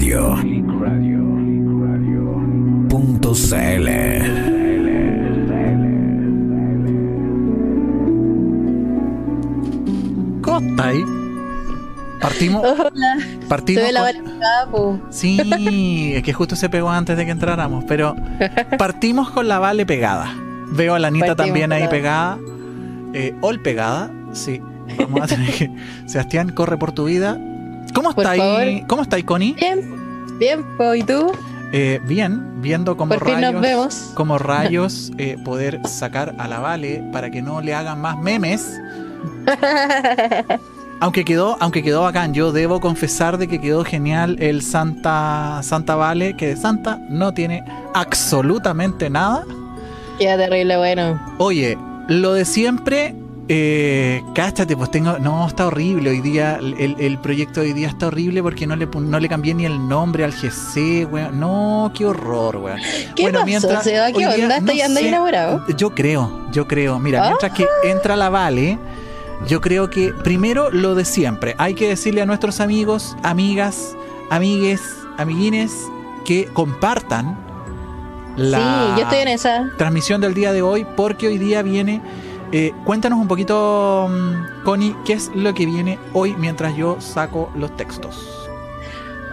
Radio. Punto CL. ¿Cómo estáis? Partimos. Hola. Partimos. Se ve la con- vale capo. Sí, es que justo se pegó antes de que entráramos, pero partimos con la Vale pegada. Veo a la Anita Partimos también ahí la- pegada. Eh, Ol pegada, sí. Vamos a tener que. Sebastián, corre por tu vida. ¿Cómo está ahí? ¿Cómo está ahí, Connie? Bien, bien, ¿y tú? Eh, bien, viendo fin rayos, nos vemos. como rayos eh, poder sacar a la Vale para que no le hagan más memes. Aunque quedó, aunque quedó bacán, yo debo confesar de que quedó genial el Santa Santa Vale, que de Santa no tiene absolutamente nada. Queda terrible, bueno. Oye, lo de siempre, eh, cáchate, pues tengo, no, está horrible hoy día, el, el proyecto de hoy día está horrible porque no le, no le cambié ni el nombre al GC, weón. No, qué horror, weón. ¿Qué Bueno, pasó, mientras- día, no anda sé. enamorado? Yo creo, yo creo. Mira, Ah. mientras que entra la Vale, yo creo que primero lo de siempre. Hay que decirle a nuestros amigos, amigas, amigues, amiguines que compartan la Sí, yo estoy en esa. transmisión del día de hoy porque hoy día viene. Eh, cuéntanos un poquito, mm, Connie, qué es lo que viene hoy mientras yo saco los textos.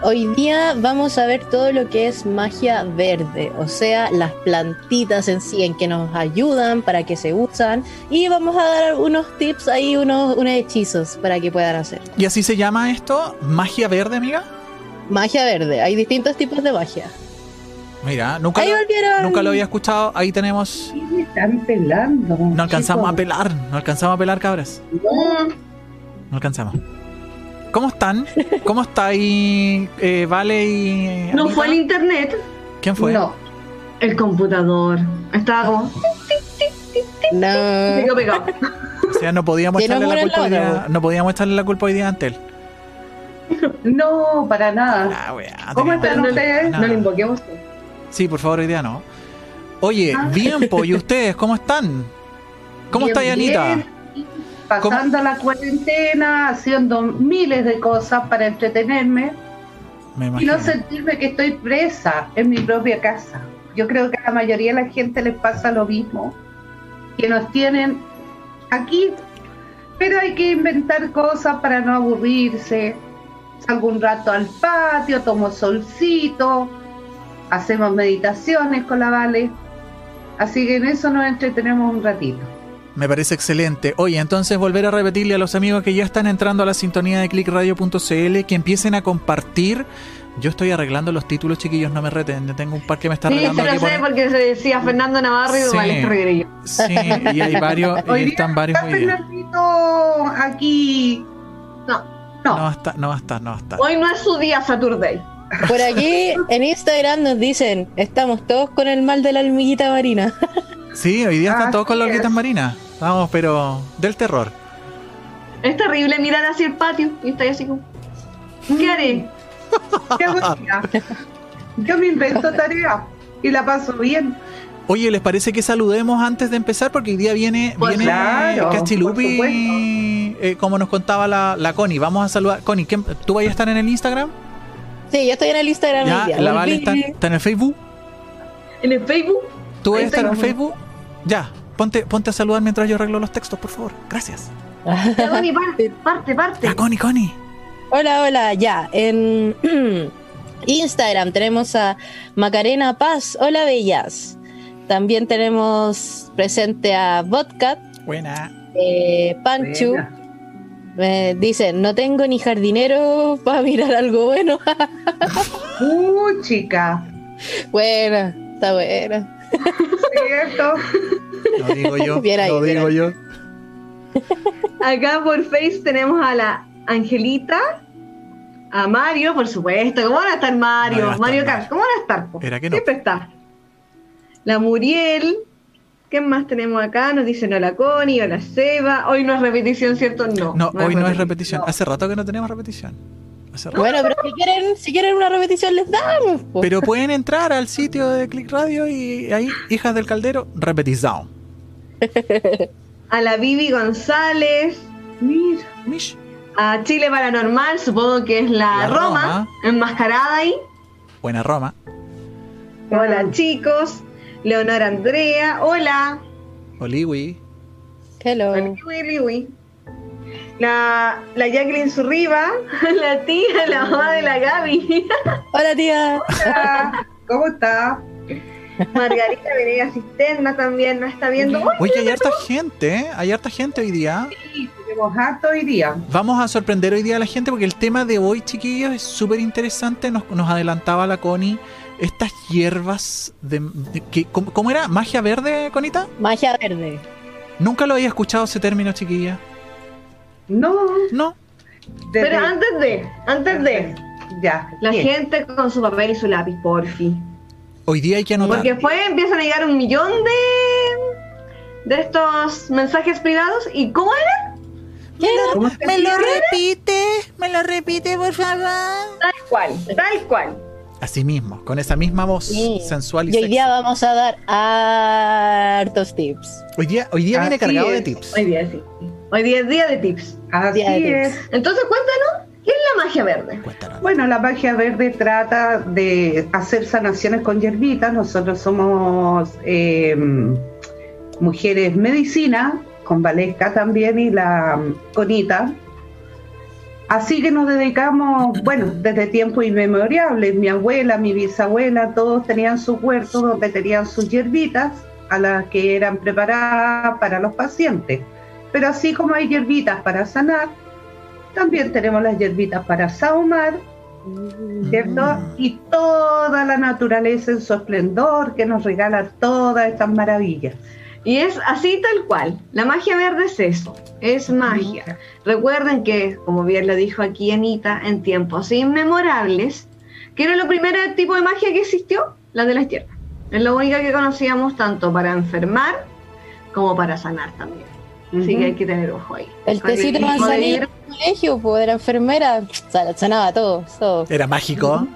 Hoy día vamos a ver todo lo que es magia verde, o sea, las plantitas en sí en que nos ayudan, para que se usan, y vamos a dar unos tips ahí, unos, unos hechizos para que puedan hacer. ¿Y así se llama esto? ¿Magia verde, amiga? Magia verde, hay distintos tipos de magia. Mira, nunca, Ahí lo, volvieron. nunca lo había escuchado. Ahí tenemos. ¿Qué me están pelando? No alcanzamos a pelar, no alcanzamos a pelar, cabras. No, No alcanzamos. ¿Cómo están? ¿Cómo está ahí eh, Vale y. No Anita? fue el internet, ¿Quién fue? no. el computador. Estaba como. No. Se quedó pegado. O sea, no podíamos echarle la culpa hoy día. No podíamos echarle la culpa hoy día a Antel. No, para nada. Ah, ¿Cómo están ustedes? No. No le invoquemos. Sí, por favor, hoy día no. Oye, Ah. bien, po, ¿y ustedes cómo están? ¿Cómo Bien, está Anita? bien. Pasando la cuarentena, haciendo miles de cosas para entretenerme Me y no sentirme que estoy presa en mi propia casa. Yo creo que a la mayoría de la gente les pasa lo mismo, que nos tienen aquí, pero hay que inventar cosas para no aburrirse. Salgo un rato al patio, tomo solcito, hacemos meditaciones con la Vale. Así que en eso nos entretenemos un ratito. Me parece excelente. Oye, entonces volver a repetirle a los amigos que ya están entrando a la sintonía de clickradio.cl que empiecen a compartir. Yo estoy arreglando los títulos, chiquillos, no me reten. Tengo un par que me está Sí, arreglando lo aquí. sé por- porque se decía Fernando Navarro y Sí. Vale Rodríguez. Sí, y hay varios, y están varios día. Fernandito aquí. No, No no. va a estar, no va a estar, no va a estar. Hoy no es su día Saturday. Por aquí en Instagram nos dicen, estamos todos con el mal de la almiguita marina. Sí, hoy día están todos con las es. orquitas marinas. Vamos, pero del terror. Es terrible mirar hacia el patio y está ahí así como. ¿Qué haré? Qué buena. Yo me invento tarea y la paso bien. Oye, ¿les parece que saludemos antes de empezar? Porque hoy día viene, Pues viene claro, Cachilupi, eh, como nos contaba la, la Connie. Vamos a saludar. Connie, ¿quién- ¿tú vas a estar en el Instagram? Sí, yo estoy en el Instagram Ya, día. la. Vale está, está en el Facebook. En el Facebook. ¿Tú vas a estar en el. Facebook? Ya, ponte, ponte a saludar mientras yo arreglo los textos, por favor. Gracias. Ya, Connie, parte, parte, parte. Ya, Connie, Connie. Hola, hola, ya. En Instagram tenemos a Macarena Paz. Hola, bellas. También tenemos presente a Vodka, Buena. eh, Panchu. Buena. Me dicen, no tengo ni jardinero para mirar algo bueno. Uh, chica. buena, está buena. ¿Cierto? Lo digo yo. Bien ahí, lo bien digo ahí. yo. Acá por Face tenemos a la Angelita, a Mario, por supuesto. ¿Cómo van a estar No va a Mario? estar Mario Mario. Kart, ¿cómo van a estar? po? Era que no. Siempre está. La Muriel. ¿Qué más tenemos acá? Nos dicen hola Connie, hola Seba. Hoy no es repetición, ¿cierto? No. No, hoy no es repetición. Hace rato que no tenemos repetición. Hace rato. Bueno, pero si quieren, si quieren una repetición les damos. po. Pero pueden entrar al sitio de Click Radio y ahí, Hijas del Caldero, repetición. A la Vivi González. Mira. Mish. A Chile Paranormal, supongo que es la, La Roma, Roma. enmascarada ahí. Buena Roma. Hola chicos. Leonor Andrea, hola. Oliwi. Hello. Liwi, liwi. La, la Jacqueline Zurriba, la tía, la mamá de la Gaby. Hola, tía. Hola, ¿Cómo está? Margarita Venegas Cisterna también nos está viendo. ¡Uy! Oye, hay harta gente, ¿eh? Hay harta gente hoy día. Sí, tenemos harto hoy día. Vamos a sorprender hoy día a la gente porque el tema de hoy, chiquillos, es súper interesante. Nos, nos adelantaba la Connie. Estas hierbas de, de- que, ¿cómo, cómo era? ¿Magia verde, Conita? Magia verde. Nunca lo había escuchado ese término, chiquilla. No, No. desde- Pero antes de, antes de, Ya. la bien. gente con su papel y su lápiz, porfi. Hoy día hay que anotar. Porque después empiezan a llegar un millón de de estos mensajes privados. ¿Y cómo era? ¿Cómo se ¿Me lo repite? ¿Me lo repite, por favor? Tal cual, tal cual. Así mismo, con esa misma voz Sí. sensual y, Y hoy sexy. día vamos a dar hartos tips. Hoy día, hoy día viene cargado de es. tips. Hoy día sí. Hoy día es día de tips. Así Día de es. Entonces cuéntanos, ¿qué es la magia verde? Cuéntanos. Bueno, la magia verde trata de hacer sanaciones con hierbitas. Nosotros somos eh, mujeres medicina, con Valesca también y la mm, Conita. Así que nos dedicamos, bueno, desde tiempos inmemorables. Mi abuela, mi bisabuela, todos tenían su huerto donde tenían sus hierbitas a las que eran preparadas para los pacientes. Pero así como hay hierbitas para sanar, también tenemos las hierbitas para saumar, ¿cierto? Mm. Y toda la naturaleza en su esplendor que nos regala todas estas maravillas. Y es así tal cual. La magia verde es eso, es magia. Recuerden que, como bien lo dijo aquí Anita, en tiempos inmemorables, que era lo primer tipo de magia que existió, la de las tierras. Es la única que conocíamos tanto para enfermar como para sanar también. Así que hay que tener ojo ahí. El tecito manzanilla en el colegio, pues, de la enfermera, sa- sanaba todo, todo. Era mágico.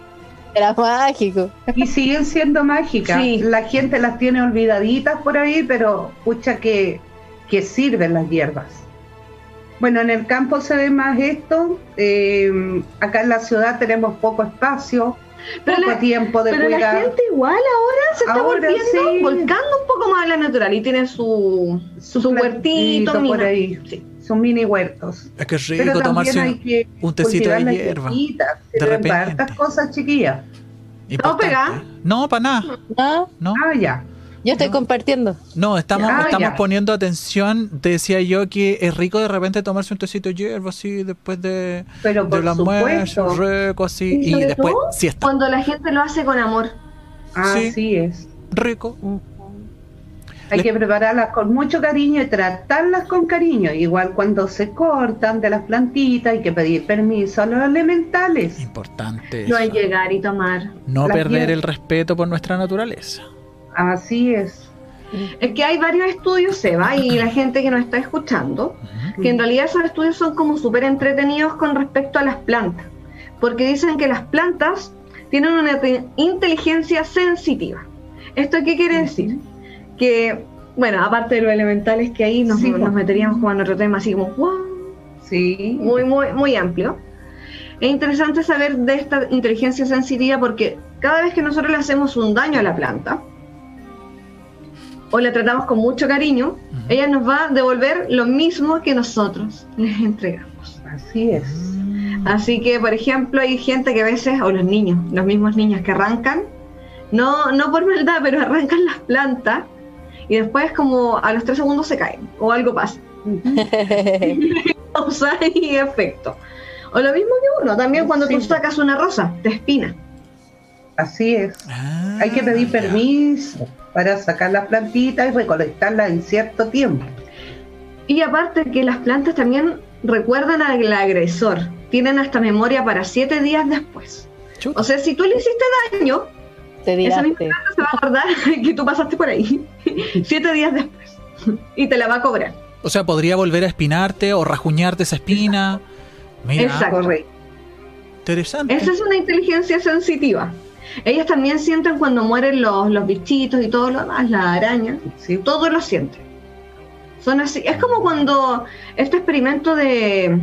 Era mágico. Y siguen siendo mágicas. Sí. La gente las tiene olvidaditas por ahí, pero pucha que, que sirven las hierbas. Bueno, en el campo se ve más esto. eh, acá en la ciudad tenemos poco espacio, Pero poco la- tiempo de Pero la cuidar. gente igual ahora se está Ahora volviendo, sí. volcando un poco más a la natural y tiene su, su, huertito, plantito por ahí. Sí. Son mini huertos. Es que es rico Pero también tomarse hay que un tecito cultivar de las hierba. de repente. hartas cosas, chiquillas. No, para nada. ¿No? No, Ah, ya. Yo estoy No. compartiendo. no, estamos, Ah, estamos ya. poniendo atención. Te decía yo que es rico de repente tomarse un tecito de hierba así después de, Pero por del almuerzo, supuesto. rico así. Y después todo, siesta. Cuando la gente lo hace con amor. Sí. Así es. Rico. Hay Le- que prepararlas con mucho cariño y tratarlas con cariño. Igual cuando se cortan de las plantitas, hay que pedir permiso a los elementales. Importante. No hay llegar y tomar. No perder el respeto por nuestra naturaleza. Así es. Es que hay varios estudios, Seba, y la gente que nos está escuchando, que en realidad esos estudios son como súper entretenidos con respecto a las plantas. Porque dicen que las plantas tienen una te- inteligencia sensitiva. ¿Esto qué quiere decir? Que, bueno, aparte de los elementales que ahí nos, Sí, nos meteríamos como en otro tema así como, wow, Sí. muy, muy, muy amplio. Es interesante saber de esta inteligencia sensitiva porque cada vez que nosotros le hacemos un daño a la planta o la tratamos con mucho cariño, ella nos va a devolver lo mismo que nosotros les entregamos. Así es. Mm. Así que, por ejemplo, hay gente que a veces, o los niños, los mismos niños que arrancan, no, no por maldad, pero arrancan las plantas y después como a los tres segundos se caen o algo pasa. causa y efecto. O lo mismo que uno, también cuando tú sacas una rosa, te espina. Así es. Ah, Hay que pedir ya. permiso para sacar las plantitas y recolectarlas en cierto tiempo. Y aparte que las plantas también recuerdan al agresor, tienen hasta memoria para siete días después. Chuta. O sea, si tú le hiciste daño, Te esa misma planta se va a acordar que tú pasaste por ahí siete días después y te la va a cobrar. O sea, podría volver a espinarte o rajuñarte esa espina. Mira, Exacto. Correcto. interesante. Esa es una inteligencia sensitiva. Ellas también sienten cuando mueren los, los bichitos y todo lo demás, la araña, Sí. todo lo siente. Son así. Es como cuando este experimento de.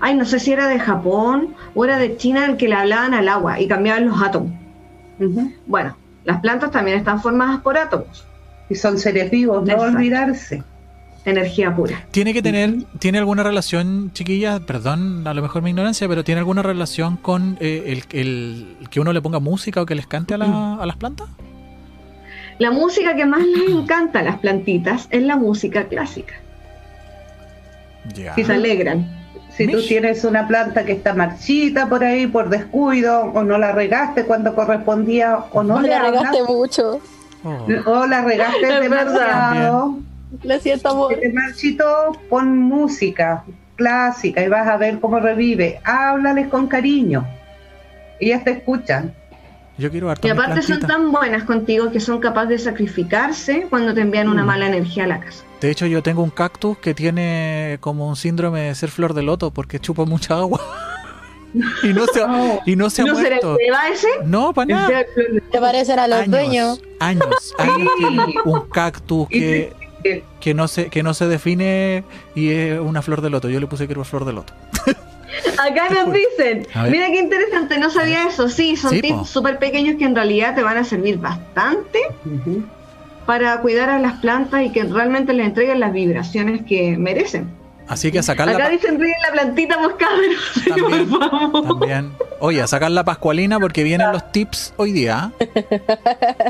ay, no sé si era de Japón o era de China el que le hablaban al agua y cambiaban los átomos. Bueno, las plantas también están formadas por átomos, Y son seres vivos, no Exacto. olvidarse. energía pura. ¿Tiene que tener, tiene alguna relación, chiquilla? Perdón, a lo mejor mi ignorancia, pero ¿tiene alguna relación con eh, el, el- que uno le ponga música o que les cante a, la- a las plantas? La música que más les encanta a las plantitas es la música clásica, Ya. y se alegran. Si tú tienes una planta que está marchita por ahí por descuido, o no la regaste cuando correspondía, o no No le le regaste mucho. Oh. o la regaste Es demasiado, Lo siento, amor. te marchito, pon música clásica y vas a ver cómo revive. Háblales con cariño. Ellas te escuchan. Yo quiero harto Y aparte son tan buenas contigo que son capaces de sacrificarse cuando te envían una Mm. mala energía a la casa. De hecho, yo tengo un cactus que tiene como un síndrome de ser flor de loto porque chupa mucha agua. y no se ha, y no se ha ¿No ese? No, para nada. Te parecen a los años, dueños. años, un cactus que, que no se que no se define y es una flor de loto. Yo le puse que era flor de loto. Acá nos dicen, mira qué interesante, no sabía eso. Sí, son Sí, tips súper pequeños que en realidad te van a servir bastante. Para cuidar a las plantas y que realmente les entreguen las vibraciones que merecen. Así que a sacar la Acá dicen ríen la plantita moscábero. Sí, También. por favor. también. Oye, a sacar la pascualina porque vienen los tips hoy día.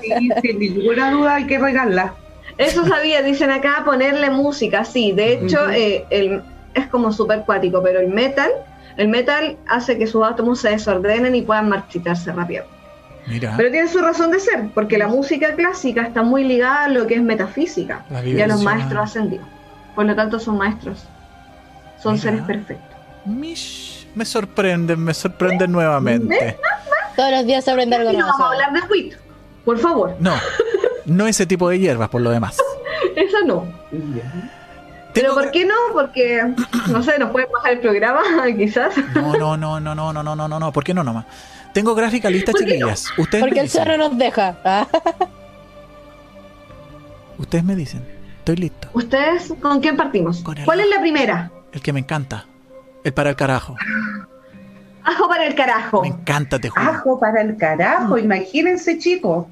Sí, sin ninguna duda hay que regarla. Eso sabía, dicen acá, ponerle música, sí. De hecho, eh, el- es como súper cuático, pero el metal, el metal hace que sus átomos se desordenen y puedan marchitarse rápido. Mira, Pero tiene su razón de ser, porque la música clásica está muy ligada a lo que es metafísica y a los maestros ascendidos. Por lo tanto, son maestros. Son Mira. seres perfectos. mish, me sorprenden, me sorprenden nuevamente. Todos los días se aprende algo Y no nuevo. vamos a hablar de WIT, por favor. No, no ese tipo de hierbas por lo demás. Esa no. Pero ¿por qué no? Porque, no sé, nos pueden bajar el programa, quizás. No, no, no, no, no, no, no, no, no, no. ¿Por qué no nomás? Tengo gráfica lista, ¿Por qué no? chiquillas. Ustedes Porque me el cerro dicen. nos deja. Ah, Ustedes me dicen. Estoy listo. ¿Ustedes con quién partimos? Con el ¿Cuál es la primera? El que me encanta. El para el carajo. Ajo para el carajo. Me encanta, te juro. Ajo para el carajo, imagínense chicos.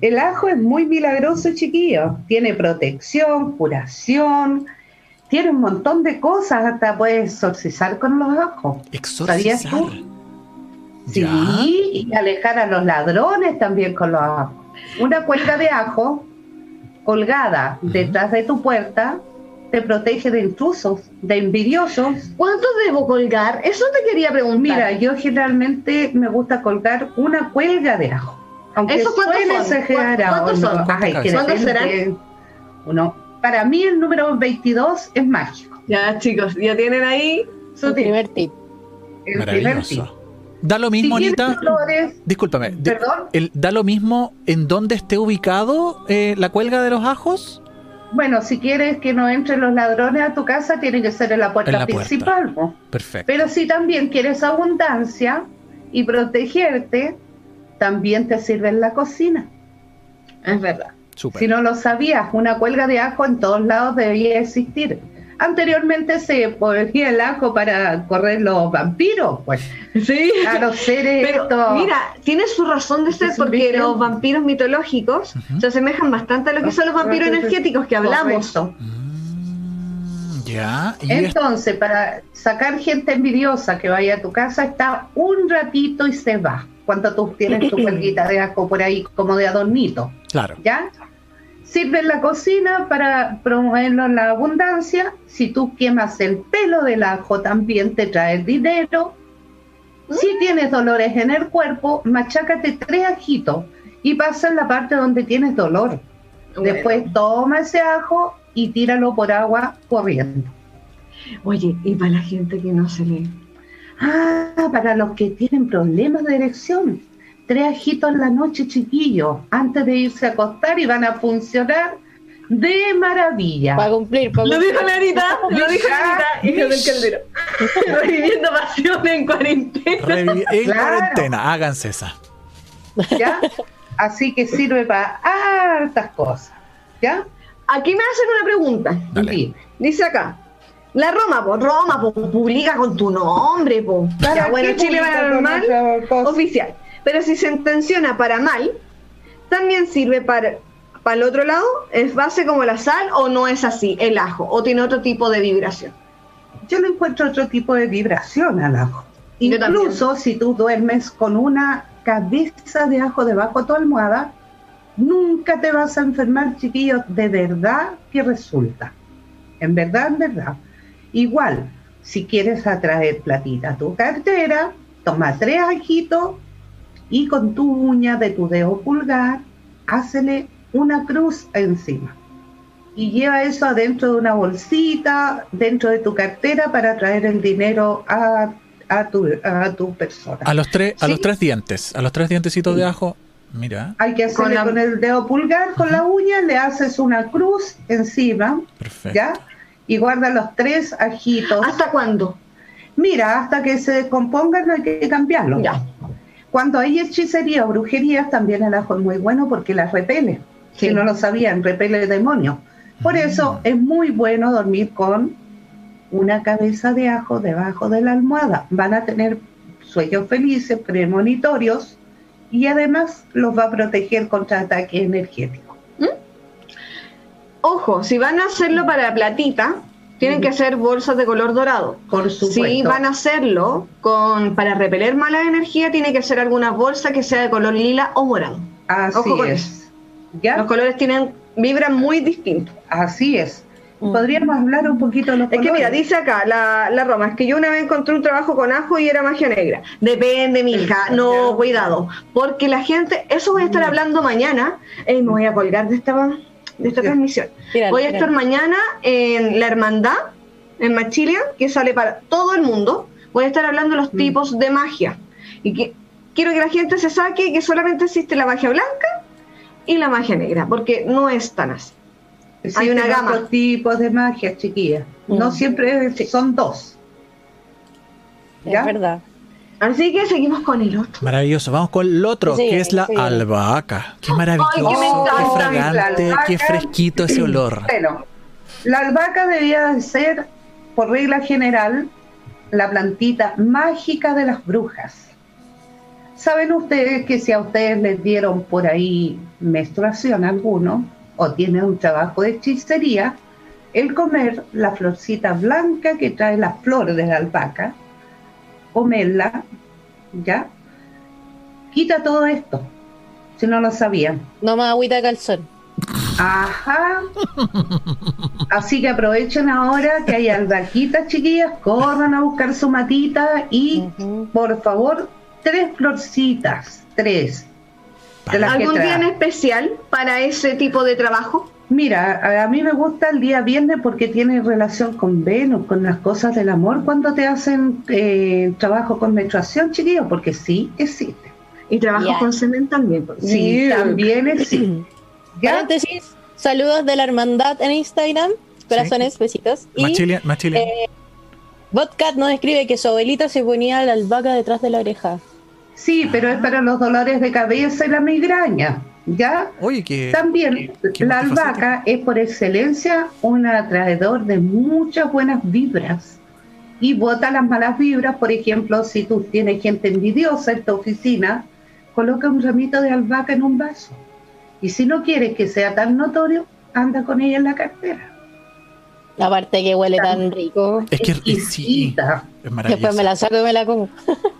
El ajo es muy milagroso, chiquillos. Tiene protección, curación, tiene un montón de cosas. Hasta puedes exorcizar con los ajos. ¿Sabías Exorcizar. tú? Sí, Ya. y alejar a los ladrones también con los ajos. Una cuelga de ajo colgada detrás de tu puerta te protege de intrusos, de envidiosos. ¿Cuánto debo colgar? Eso te quería preguntar. Mira, yo generalmente me gusta colgar una cuelga de ajo. Aunque ¿Esos cuántos son? ¿Cuántos son? ay, que ¿Cuántos serán? Uno, para mí el número 22 es mágico. Ya, chicos, ya tienen ahí su el tip. primer tip. El primer tip. Da lo mismo, si Anita. Discúlpame. di- perdón, el- da lo mismo en dónde esté ubicado eh, la cuelga de los ajos. bueno, si quieres que no entren los ladrones a tu casa, tiene que ser en la puerta En la puerta. principal. Perfecto. Pero si también quieres abundancia y protegerte, también te sirve en la cocina. Es verdad. Súper. Si no lo sabías, una cuelga de ajo en todos lados debía existir. Anteriormente se ponía el ajo para correr los vampiros, pues Sí. a los seres Pero estos- mira, tiene su razón de ser porque los vampiros mitológicos se asemejan bastante a lo que son los vampiros energéticos que hablamos. Mm, ya. Y Entonces, para sacar gente envidiosa que vaya a tu casa, está un ratito y se va. Cuando tú tienes tu cuelguita de ajo por ahí como de adornito, claro. ¿ya? Sirve en la cocina para promoverlo en la abundancia. Si tú quemas el pelo del ajo, también te trae el dinero. Si tienes dolores en el cuerpo, machácate tres ajitos y pasa en la parte donde tienes dolor. Después toma ese ajo y tíralo por agua corriendo. Oye, y para la gente que no se lee. Ah, para los que tienen problemas de erección. Tres ajitos en la noche, chiquillos, antes de irse a acostar y van a funcionar de maravilla. Para cumplir. para Lo cumplir. dijo Larita, lo dijo Larita, hija del caldero. Reviviendo pasión en cuarentena. En Claro. cuarentena, háganse esa. ¿Ya? Así que sirve para hartas cosas. ¿Ya? Aquí me hacen una pregunta. Dale. Dice acá, La Roma, po, Roma, po, publica con tu nombre, po. ¿Para Ya, bueno, Chile Paranormal otra cosa? oficial. Pero si se intenciona para mal, también sirve para, para el otro lado, es base como la sal o no es así, el ajo, o tiene otro tipo de vibración. Yo le encuentro otro tipo de vibración al ajo. Yo también. Incluso si tú duermes con una cabeza de ajo debajo de tu almohada, nunca te vas a enfermar, chiquillos, de verdad que resulta. En verdad, en verdad. Igual, si quieres atraer platita a tu cartera, toma tres ajitos y con tu uña de tu dedo pulgar, hácele una cruz encima. Y lleva eso adentro de una bolsita, dentro de tu cartera para traer el dinero a, a tu, a tu persona. A los tres, a los tres dientes, a los tres dientecitos de ajo. Mira, Hay que hacerle Con el dedo pulgar, con la uña, le haces una cruz encima, perfecto. ¿ya? Y guarda los tres ajitos. ¿Hasta cuándo? Mira, hasta que se descompongan no hay que cambiarlo. Ya. Cuando hay hechicería o brujerías, también el ajo es muy bueno porque las repele. Sí. Si no lo sabían, repele demonios. Por eso es muy bueno dormir con una cabeza de ajo debajo de la almohada. Van a tener sueños felices, premonitorios y además los va a proteger contra ataques energéticos. Ojo, si van a hacerlo para platita, tienen que hacer bolsas de color dorado. Por supuesto. Si van a hacerlo con para repeler mala energía, tiene que ser alguna bolsa que sea de color lila o morado. Así Ojo con es. ¿Ya? Los colores tienen vibran muy distintos. Así es. Mm. Podríamos hablar un poquito de los Es que mira, dice acá la, la Roma, es que yo una vez encontré un trabajo con ajo y era magia negra. Depende, mija, no, cuidado. Porque la gente, eso voy a estar hablando mañana. Ey, me voy a colgar de esta, de esta transmisión. Voy a estar mañana en la hermandad, en Machilia, que sale para todo el mundo. Voy a estar hablando de los Mm. tipos de magia. Y que quiero que la gente se saque que solamente existe la magia blanca y la magia negra, porque no es tan así. Existen una gama. tipos de magia, chiquillas. No Mm. siempre son dos. ¿Ya? Es verdad. Así que seguimos con el otro. Maravilloso. Vamos con el otro, Sí, que es la sí. albahaca. Qué maravilloso, Ay, qué encanta. fragante, qué fresquito ese olor. Bueno, la albahaca debía de ser, por regla general, la plantita mágica de las brujas. ¿Saben ustedes que si a ustedes les dieron por ahí menstruación alguno o tienen un trabajo de hechicería, el comer la florcita blanca que trae las flores de la albahaca, comerla, ¿ya? Quita todo esto, si no lo sabían. No más agüita de calzón. Ajá. Así que aprovechen ahora que hay albahaquitas, chiquillas, corran a buscar su matita y, por favor, tres florcitas, tres. ¿Algún día en especial para ese tipo de trabajo? Mira, a- mí me gusta el día viernes porque tiene relación con Venus, con las cosas del amor, cuando te hacen eh, trabajo con menstruación, chiquillos, porque sí existe. Y trabajo con semen también. Sí, también existe. Saludos de la hermandad en Instagram. Corazones, besitos. Y Machilia, Machilia. eh, nos escribe que su abuelita se ponía la albahaca detrás de la oreja. Sí, pero es para los dolores de cabeza y la migraña, ¿ya? Oye, que También la albahaca es por excelencia un atraedor de muchas buenas vibras y bota las malas vibras. Por ejemplo, si tú tienes gente envidiosa en tu oficina, coloca un ramito de albahaca en un vaso. Y si no quieres que sea tan notorio, anda con ella en la cartera. Aparte que huele tan rico. es que sí, es maravilloso. Después me la saco y me la como.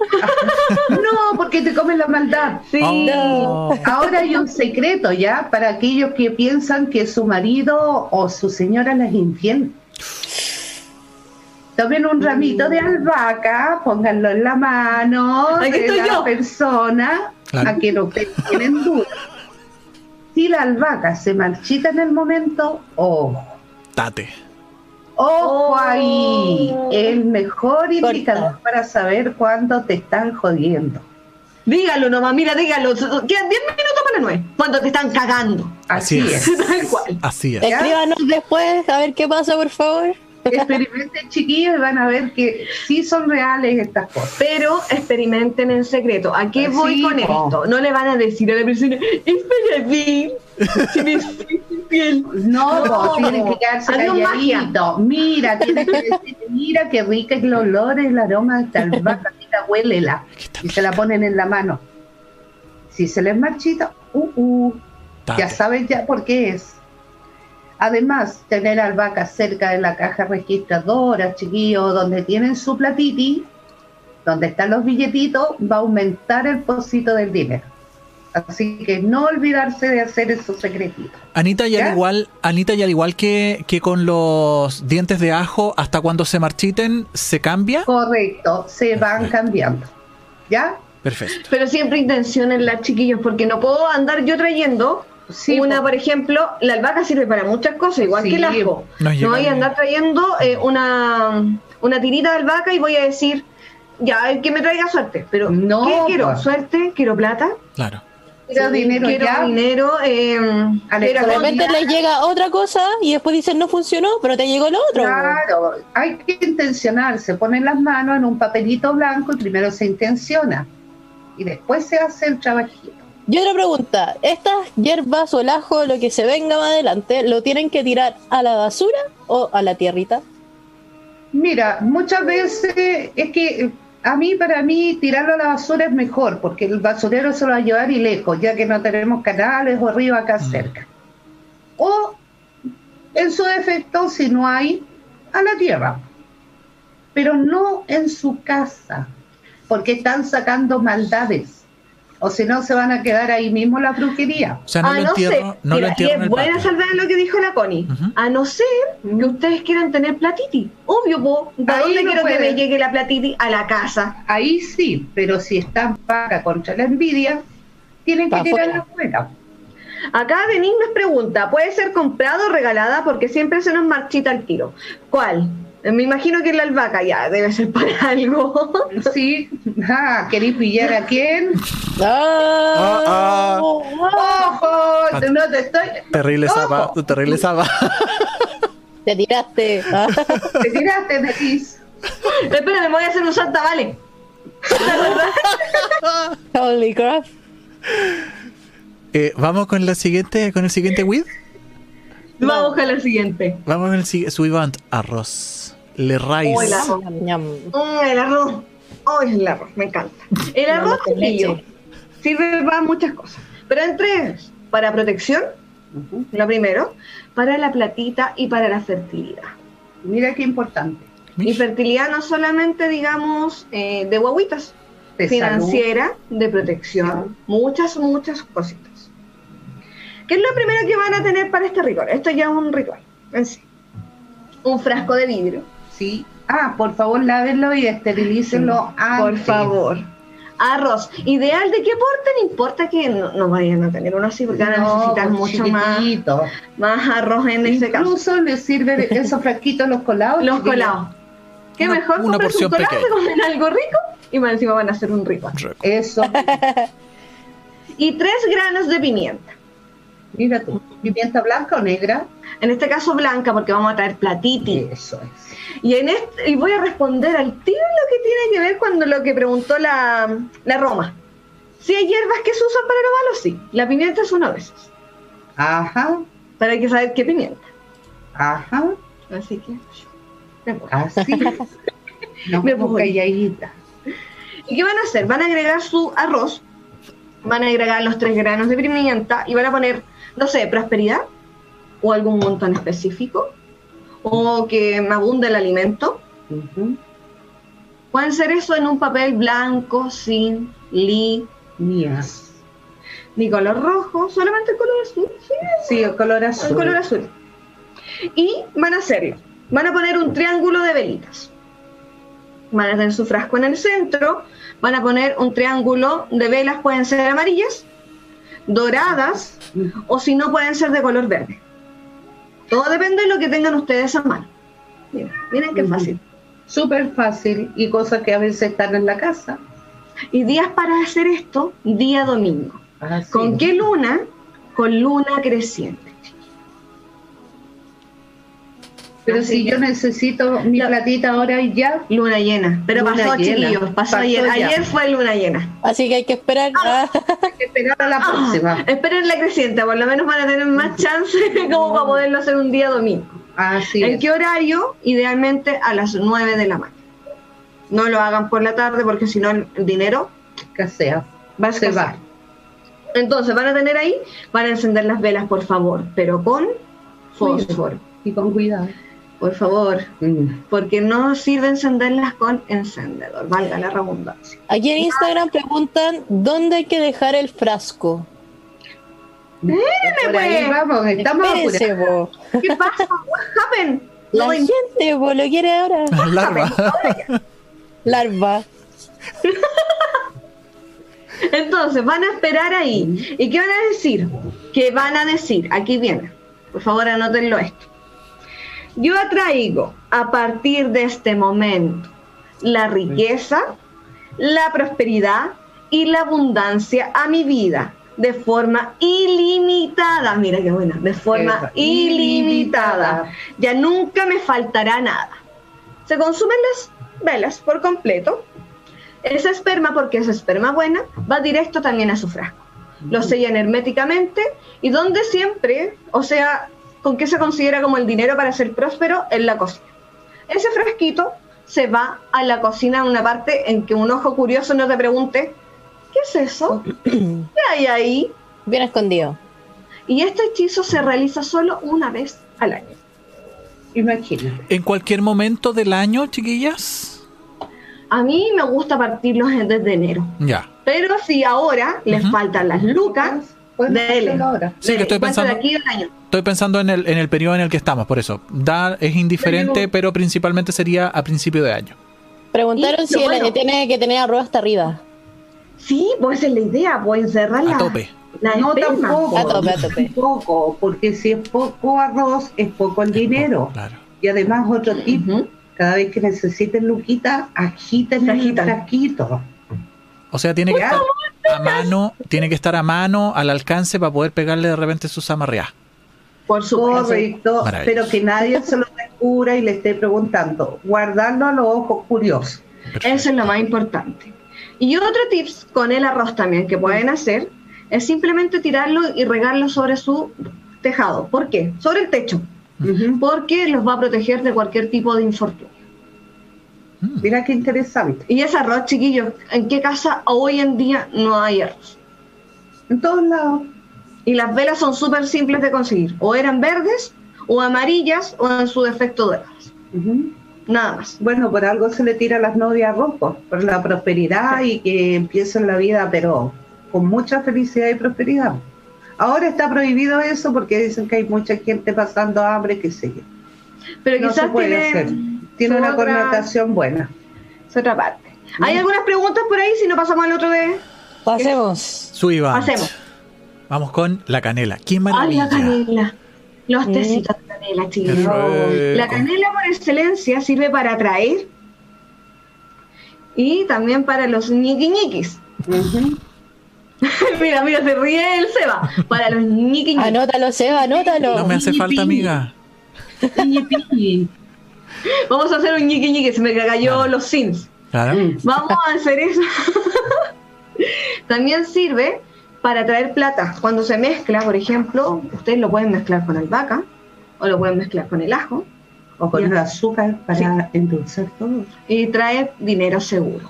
No, porque te comes la maldad. Sí. Oh. Ahora hay un secreto ya para aquellos que piensan que su marido o su señora les es infiel. Tomen un ramito de albahaca, pónganlo en la mano Aquí de la yo. persona Claro. a quien ustedes tienen duda. Si la albahaca se marchita en el momento, ojo, Tate. Ojo Oh. ahí, el mejor indicador Corta. para saber cuándo te están jodiendo. Dígalo nomás, mira, dígalo. Quedan 10 minutos para la nueve. Cuando te están cagando. Así, Así es. es. Tal cual. Así es. Escríbanos después a ver qué pasa, por favor. Experimenten chiquillos y van a ver que sí son reales estas cosas. Pero experimenten en secreto. ¿A qué Sí, voy con esto? No le van a decir a la persona, es para ti. Si me- piel. No, No, tiene que quedarse calladito. Mira, tiene que decir, mira qué rica es el olor, el aroma de esta albahaca, huélela. ¿Qué está Y se la ponen en la mano. Si se les marchita, uh, uh, ya saben ya por qué es. Además, tener albahaca cerca de la caja registradora, chiquillos, donde tienen su platiti, donde están los billetitos, va a aumentar el pocito del dinero. Así que no olvidarse de hacer esos secretitos. Anita, y al igual, Anita, y al igual que, que con los dientes de ajo, hasta cuando se marchiten, ¿se cambia? Correcto, se van cambiando. ¿Ya? Perfecto. Pero siempre intencionenla, chiquillos, porque no puedo andar yo trayendo Sí, una, po. por ejemplo, la albahaca sirve para muchas cosas, igual Sí, que el ajo. No voy a andar trayendo eh, una, una tirita de albahaca y voy a decir, ya, el que me traiga suerte. Pero, No, ¿qué quiero? ¿Suerte? ¿Quiero plata? Claro. Quiero dinero quiero ya. dinero. Eh, De repente les llega otra cosa y después dicen no funcionó, pero te llegó lo otro. Claro, hay que intencionarse, ponen las manos en un papelito blanco y primero se intenciona y después se hace el trabajito. Y otra pregunta, ¿estas hierbas o el ajo, lo que se venga más adelante, lo tienen que tirar a la basura o a la tierrita? Mira, muchas veces es que a mí, para mí, tirarlo a la basura es mejor, porque el basurero se lo va a llevar y lejos, ya que no tenemos canales o ríos acá Mm. cerca. O, en su defecto, si no hay, a la tierra. Pero no en su casa, porque están sacando maldades. O si no, se van a quedar ahí mismo la brujería. O sea, no a lo no entierro, ser, no lo mira, y en es buena salvedad lo que dijo la Connie. A no ser que ustedes quieran tener platiti. Obvio, po. ¿De Ahí dónde no quiero que me llegue la platiti? A la casa. Ahí sí, pero si están paga contra la envidia, tienen que tirarla afuera. Acá Denise nos pregunta, ¿puede ser comprado o regalada? Porque siempre se nos marchita el tiro. ¿Cuál? Me imagino que la albahaca ya debe ser para algo. Sí, ah, ¿queréis pillar a quién? ¡Ah! Ah, ¡Ojo! No te estoy. Terrible saba, terrible saba. Te tiraste. Ah. Te tiraste, Denise. Espera, me voy a hacer un santa, vale. Holy crap. Eh, Vamos con la siguiente, con el siguiente with. Vamos con la siguiente. Vamos con el siguiente. Suivant, arroz. Le rice. Ñam, ñam. Mm, el arroz. Oh, el arroz, me encanta. El arroz, no sirve para muchas cosas. Pero entre para protección, lo primero, para la platita y para la fertilidad. Mira qué importante. Y fertilidad no solamente, digamos, eh, de guaguitas, De financiera, de protección, muchas, muchas cositas. ¿Qué es lo primero que van a tener para este ritual? Esto ya es un ritual en sí. Un frasco de vidrio, Sí. Ah, por favor, lávenlo y esterilícenlo antes. por favor. Arroz. Ideal de qué porte, no importa que no, no vayan a tener uno así, porque van a No, necesitar mucho más, arroz en ese caso. Incluso les sirve esos frasquitos los colados. Los colados. Qué Una- mejor una comprarse un porción colado, se pequeña. comen algo rico y más encima van a hacer un ritual. Eso. Y tres granos de pimienta. Mira tú. ¿Pimienta blanca o negra? En este caso blanca, porque vamos a traer platiti. Eso es. Y en este, y voy a responder al tiro lo que tiene que ver cuando lo que preguntó la, la Roma. Si hay hierbas que se usan para lo malo, sí. La pimienta es una de esas. Ajá. Pero hay que saber qué pimienta. Ajá. Así que. me. Así. No Me voy. calladita. ¿Y qué van a hacer? Van a agregar su arroz, van a agregar los tres granos de pimienta y van a poner, no sé, prosperidad o algún montón específico o que me abunde el alimento. Pueden ser eso en un papel blanco, sin li, Mías. ni color rojo, solamente el color azul. Sí, Sí, el color azul. el color azul. Y van a hacerlo. Van a poner un triángulo de velitas. Van a tener su frasco en el centro. Van a poner un triángulo de velas, pueden ser amarillas, doradas, o si no, pueden ser de color verde. Todo depende de lo que tengan ustedes a mano. Miren, miren qué fácil. Súper fácil y cosas que a veces están en la casa. Y días para hacer esto, día domingo. Así. ¿Con qué luna? Con luna creciente. Pero si yo necesito mi platita ahora y ya, Luna llena. Pero Luna pasó, llena. chiquillos. Pasó, Pasó ayer. ya. Ayer fue luna llena. Así que hay que esperar. Ah, hay que esperar a la Ah, próxima. esperen la creciente, por lo menos van a tener más chance como para poderlo hacer un día domingo. Así ¿En es. qué horario? Idealmente a las 9 de la mañana. No lo hagan por la tarde porque si no el dinero Que sea. va a Se escasear. va. Entonces van a tener ahí, van a encender las velas por favor, pero con fósforo, Y con cuidado. Por favor, Mm. porque no sirve encenderlas con encendedor, valga la redundancia. aquí en Instagram preguntan dónde hay que dejar el frasco. Por ahí pues. vamos, estamos Espérese. ¿Qué pasa? What happened? La No, gente po, lo quiere ahora. Larva. Larva. Entonces, van a esperar ahí. ¿Y qué van a decir? ¿Qué van a decir? Aquí viene. Por favor, anótenlo esto. Yo atraigo a partir de este momento la riqueza, la prosperidad y la abundancia a mi vida de forma ilimitada. Mira qué buena, de forma ilimitada. Ya nunca me faltará nada. Se consumen las velas por completo. Esa esperma, porque es esperma buena, va directo también a su frasco. Lo sellan herméticamente y donde siempre, o sea, ¿con qué se considera como el dinero para ser próspero? En la cocina. Ese frasquito se va a la cocina en una parte en que un ojo curioso no te pregunte, ¿qué es eso? ¿Qué hay ahí? Bien escondido. Y este hechizo se realiza solo una vez al año. Imagínate. En cualquier momento del año, chiquillas. A mí me gusta partirlos desde enero. Ya. Pero si ahora les faltan las lucas, dele. ahora. Sí, que estoy pensando, aquí año. estoy pensando en el, en el periodo en el que estamos, por eso. Da, es indiferente, Pero- pero principalmente sería a principio de año. Preguntaron Y, si bueno. él tiene que tener arroz hasta arriba. Sí, pues esa es la idea, pues encerrar la, A tope. la No tampoco. A tope, a tope. Poco, porque si es poco arroz, es poco el dinero. Claro. Y además otro tip, Ujú. cada vez que necesiten luquita, agiten el agitan. frasquito. O sea, tiene que estar a mano, tiene que estar a mano, al alcance para poder pegarle de repente sus amarreadas. Por supuesto. Pero que nadie se lo descubra y le esté preguntando. Guardarlo a los ojos curiosos. Eso es lo más importante. Y otro tips con el arroz también que pueden hacer es simplemente tirarlo y regarlo sobre su tejado. ¿Por qué? Sobre el techo. Porque los va a proteger de cualquier tipo de infortunio. Mm. Mira qué interesante. Y ese arroz, chiquillos, ¿en qué casa hoy en día no hay arroz? En todos lados. Y las velas son súper simples de conseguir. O eran verdes, o amarillas, o en su defecto doradas. Nada más. Bueno, por algo se le tira a las novias rojos, por la prosperidad y que empiecen la vida, pero con mucha felicidad y prosperidad. Ahora está prohibido eso porque dicen que hay mucha gente pasando hambre, que sé yo. Pero No quizás se puede tiene, hacer. Tiene una otra- connotación buena. su otra parte. ¿Hay algunas preguntas por ahí? Si no pasamos al otro de... Pasemos. Suiva. Hacemos. Vamos con la canela. ¡Qué Ay, maravilla! la canela. Los Mm. tecitos de canela, chicos. La canela por excelencia sirve para atraer y también para los ñiqui ñiquis. Ujú. mira, mira, se ríe el Seba. Para los ñiqui ñiquis. Anótalo, Seba, anótalo. No me hace falta, amiga. Vamos a hacer un ñiqui ñiqui, se me Claro. los sims. Claro. Mm. Vamos a hacer eso. También sirve para traer plata. Cuando se mezcla, por ejemplo, ustedes lo pueden mezclar con albahaca o lo pueden mezclar con el ajo O con el azúcar para endulzar todo. y trae dinero seguro.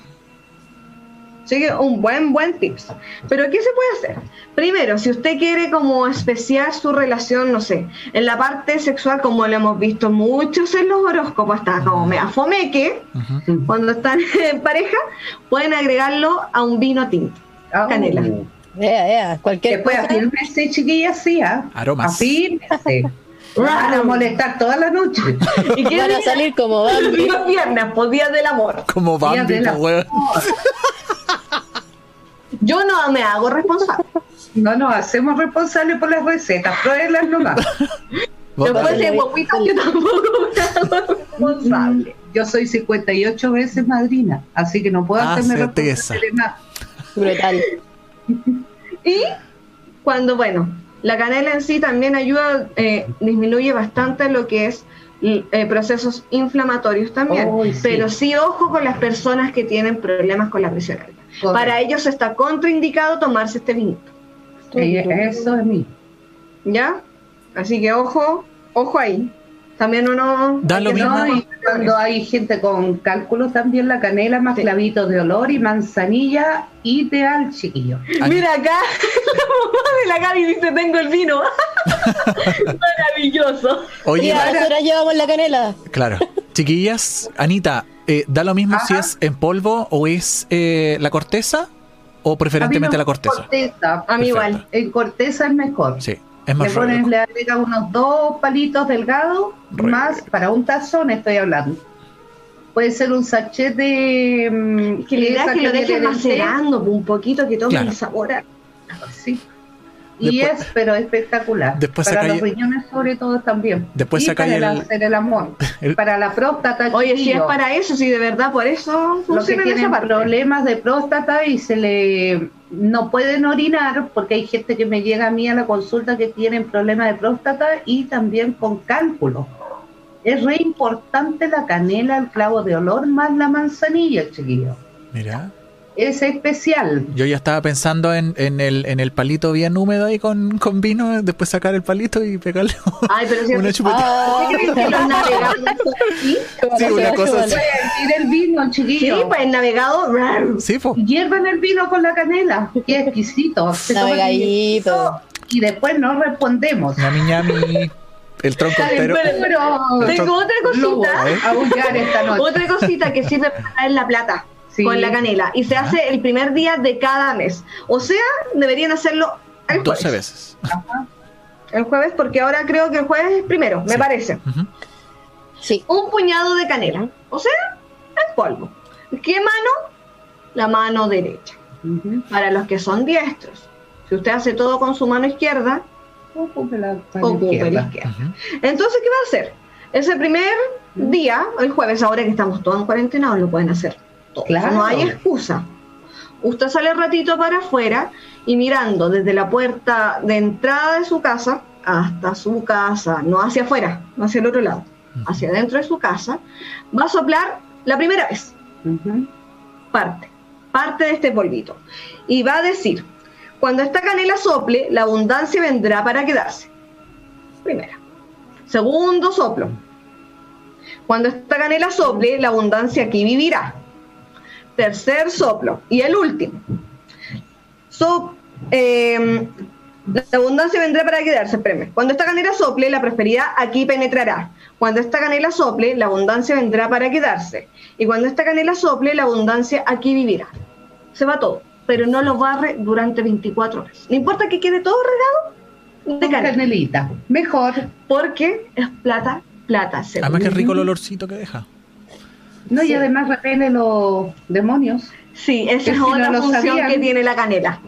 Así que un buen, buen tips. Pero ¿qué se puede hacer? Primero, si usted quiere como especiar su relación, no sé, en la parte sexual, como lo hemos visto muchos en los horóscopos, está como me afomeque, Ujú. cuando están en pareja, pueden agregarlo a un vino tinto. Ah, Canela. Vea, vea, cualquier Después cosa. afírmese, chiquilla, sí, ¿ah? Aromas. Afírmese. Van a molestar toda la noche. ¿Y Van a día? salir como Bambi. Los viernes, pues días del amor. Como Día Bambi, de la- po, weón. Yo no me hago responsable. No nos hacemos responsables por las recetas, pruébenlas nomás. Después de guaguita, yo tampoco me hago responsable. Yo soy 58 veces madrina, así que no puedo Ah, hacerme responsable más. Brutal. Y cuando, bueno, la canela en sí también ayuda, eh, disminuye bastante lo que es eh, procesos inflamatorios también. Sí. Pero sí, ojo con las personas que tienen problemas con la presión alta. Correcto. Para ellos está contraindicado tomarse este vinito. Eso es mí. ¿Ya? Así que ojo, ojo ahí. También uno... Da lo mismo. No, y cuando hay gente con cálculos también la canela, más Sí. clavitos de olor y manzanilla, ideal, chiquillo. Mira acá, la mamá de la Gaby dice, tengo el vino. Maravilloso. Oye, Y a horas llevamos la canela. claro. Chiquillas, Anita, eh, ¿da lo mismo si es en polvo o es eh, la corteza? ¿O preferentemente la corteza? corteza. A mí Perfecto. igual. En corteza es mejor. Sí, es Le más pones, rico. le agregas unos dos palitos delgados, más para un tazón estoy hablando. Puede ser un sachet de... mm, Que es que lo dejes macerando un poquito, que tome Claro. el sabor. a- Sí. Y Después- es, pero espectacular. Después para los riñones sobre todo también. Después y saca para el, el- hacer el amor. el- Para la próstata. Oye, si es para eso, si de verdad por eso los que funciona esa tienen problemas de próstata y se le no pueden orinar porque hay gente que me llega a mí a la consulta que tienen problemas de próstata y también con cálculo. Es re importante la canela, el clavo de olor más la manzanilla, chiquillo. Mira, Es especial. yo ya estaba pensando en, en, el, en el palito bien húmedo ahí con, con vino, después sacar el palito y pegarle Ay, pero si una chupeta. Ah, ¿Qué crees que los navegados así? Sí, una cosa así. El vino, Sí, chiquillo. pues el navegado. Sí, po. Hiervan el vino con la canela. Qué exquisito. Navegadito. Y después no respondemos. ñami ñami, el tronco entero. Pero Tengo otra lo voy cosita. a esta noche. Otra cosita que sirve para traer la plata Sí. con la canela y se hace el primer día de cada mes. O sea, deberían hacerlo el jueves. 12 veces. El jueves, porque ahora creo que el jueves es primero, me parece. Sí. Un puñado de canela, o sea, en polvo. ¿Qué mano? La mano derecha. Para los que son diestros. Si usted hace todo con su mano izquierda, Ocupe la mano ocupe la izquierda. Entonces, ¿qué va a hacer? Ese primer día, el jueves, ahora que estamos todos en cuarentena, lo pueden hacer Claro. No hay excusa. Usted sale ratito para afuera y mirando desde la puerta de entrada de su casa hasta su casa, no hacia afuera, no hacia el otro lado, hacia adentro de su casa, va a soplar la primera vez, parte, parte de este polvito. Y va a decir, cuando esta canela sople, la abundancia vendrá para quedarse. Primera. Segundo soplo. Cuando esta canela sople, la abundancia aquí vivirá. Tercer soplo. Y el último. So- eh, la abundancia vendrá para quedarse, espérenme. Cuando esta canela sople, la prosperidad aquí penetrará. Cuando esta canela sople, la abundancia vendrá para quedarse. Y cuando esta canela sople, la abundancia aquí vivirá. Se va todo, pero no lo barre durante 24 horas. No importa que quede todo regado de canela, canelita. Mejor. porque es plata, plata. seguro. Además, qué rico el olorcito que deja. No, y además repele los demonios. Sí, esa Que es si otra no función sabían. que tiene la canela.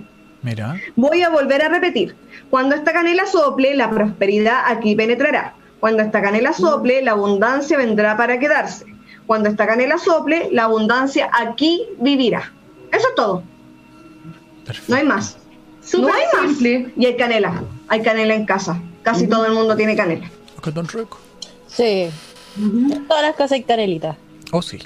Mira. Voy a volver a repetir. Cuando esta canela sople, la prosperidad aquí penetrará. Cuando esta canela sople, la abundancia vendrá para quedarse. Cuando esta canela sople, la abundancia aquí vivirá. Eso es todo. Perfecto. No hay más. No hay más. simple. Y hay canela. Hay canela en casa. Casi todo el mundo tiene canela. Tan rico. Sí. Todas las casas hay canelita. Oh, sí.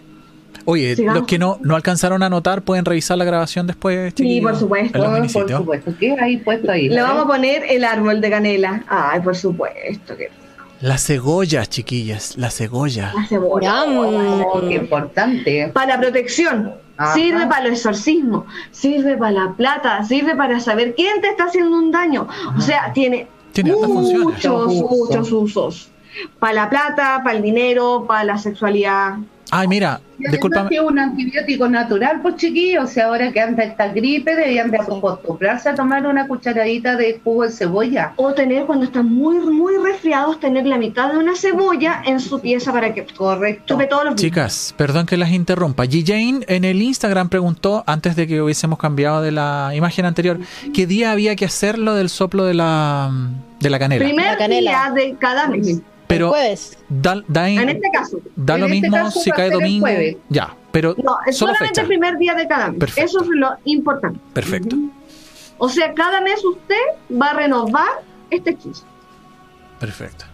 Oye, Sigamos. los que no, no alcanzaron a anotar pueden revisar la grabación después, chiquillos, por supuesto, los Por supuesto. ¿Qué hay puesto ahí? Le vamos a poner el árbol de canela. Ay, por supuesto. Que La cebolla, chiquillas, la cebolla. la cebolla. Oh, qué importante. Para la protección. Ajá. Sirve para los exorcismos, sirve para la plata, sirve para saber quién te está haciendo un daño. O sea, tiene, Tiene Muchos muchos usos. Para la plata, para el dinero, para la sexualidad. Ay, mira, que es un antibiótico natural, pues chiquillos, y ahora que anda esta gripe, deberían de acostumbrarse a tomar una cucharadita de jugo de cebolla. O tener, cuando están muy, muy resfriados, tener la mitad de una cebolla en su pieza para que Correcto. chupe todos los días. Chicas, perdón que las interrumpa. G. Jane en el Instagram preguntó, antes de que hubiésemos cambiado de la imagen anterior, ¿qué día había que hacer lo del soplo de la, de la canela? Primer La canela. día de cada mes. Pero el jueves. da, da en- En este caso. da lo este mismo si cae domingo. Ya, pero No, es solo solamente fecha. el primer día de cada mes. Perfecto. Eso es lo importante. Perfecto, O sea, cada mes usted va a renovar este hechizo. perfecto.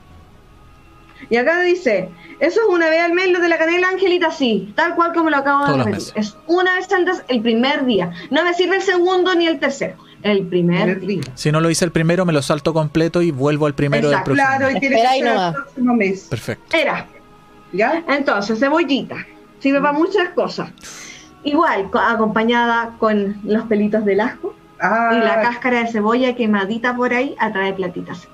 Y acá dice, eso es una vez al mes lo de la canela Angelita, sí, tal cual como lo acabo de Todos meses. Es una vez antes el primer día. No me sirve el segundo ni el tercero. El primer día. Si no lo hice el primero, me lo salto completo y vuelvo al primero Exacto. del próximo. Claro, y tiene que ahí ser el próximo mes. Perfecto. Era. ¿Ya? Entonces, cebollita. Sirve para muchas cosas. Igual, co- acompañada con los pelitos del ajo Ah, y la cáscara de cebolla quemadita por ahí atrae platitas.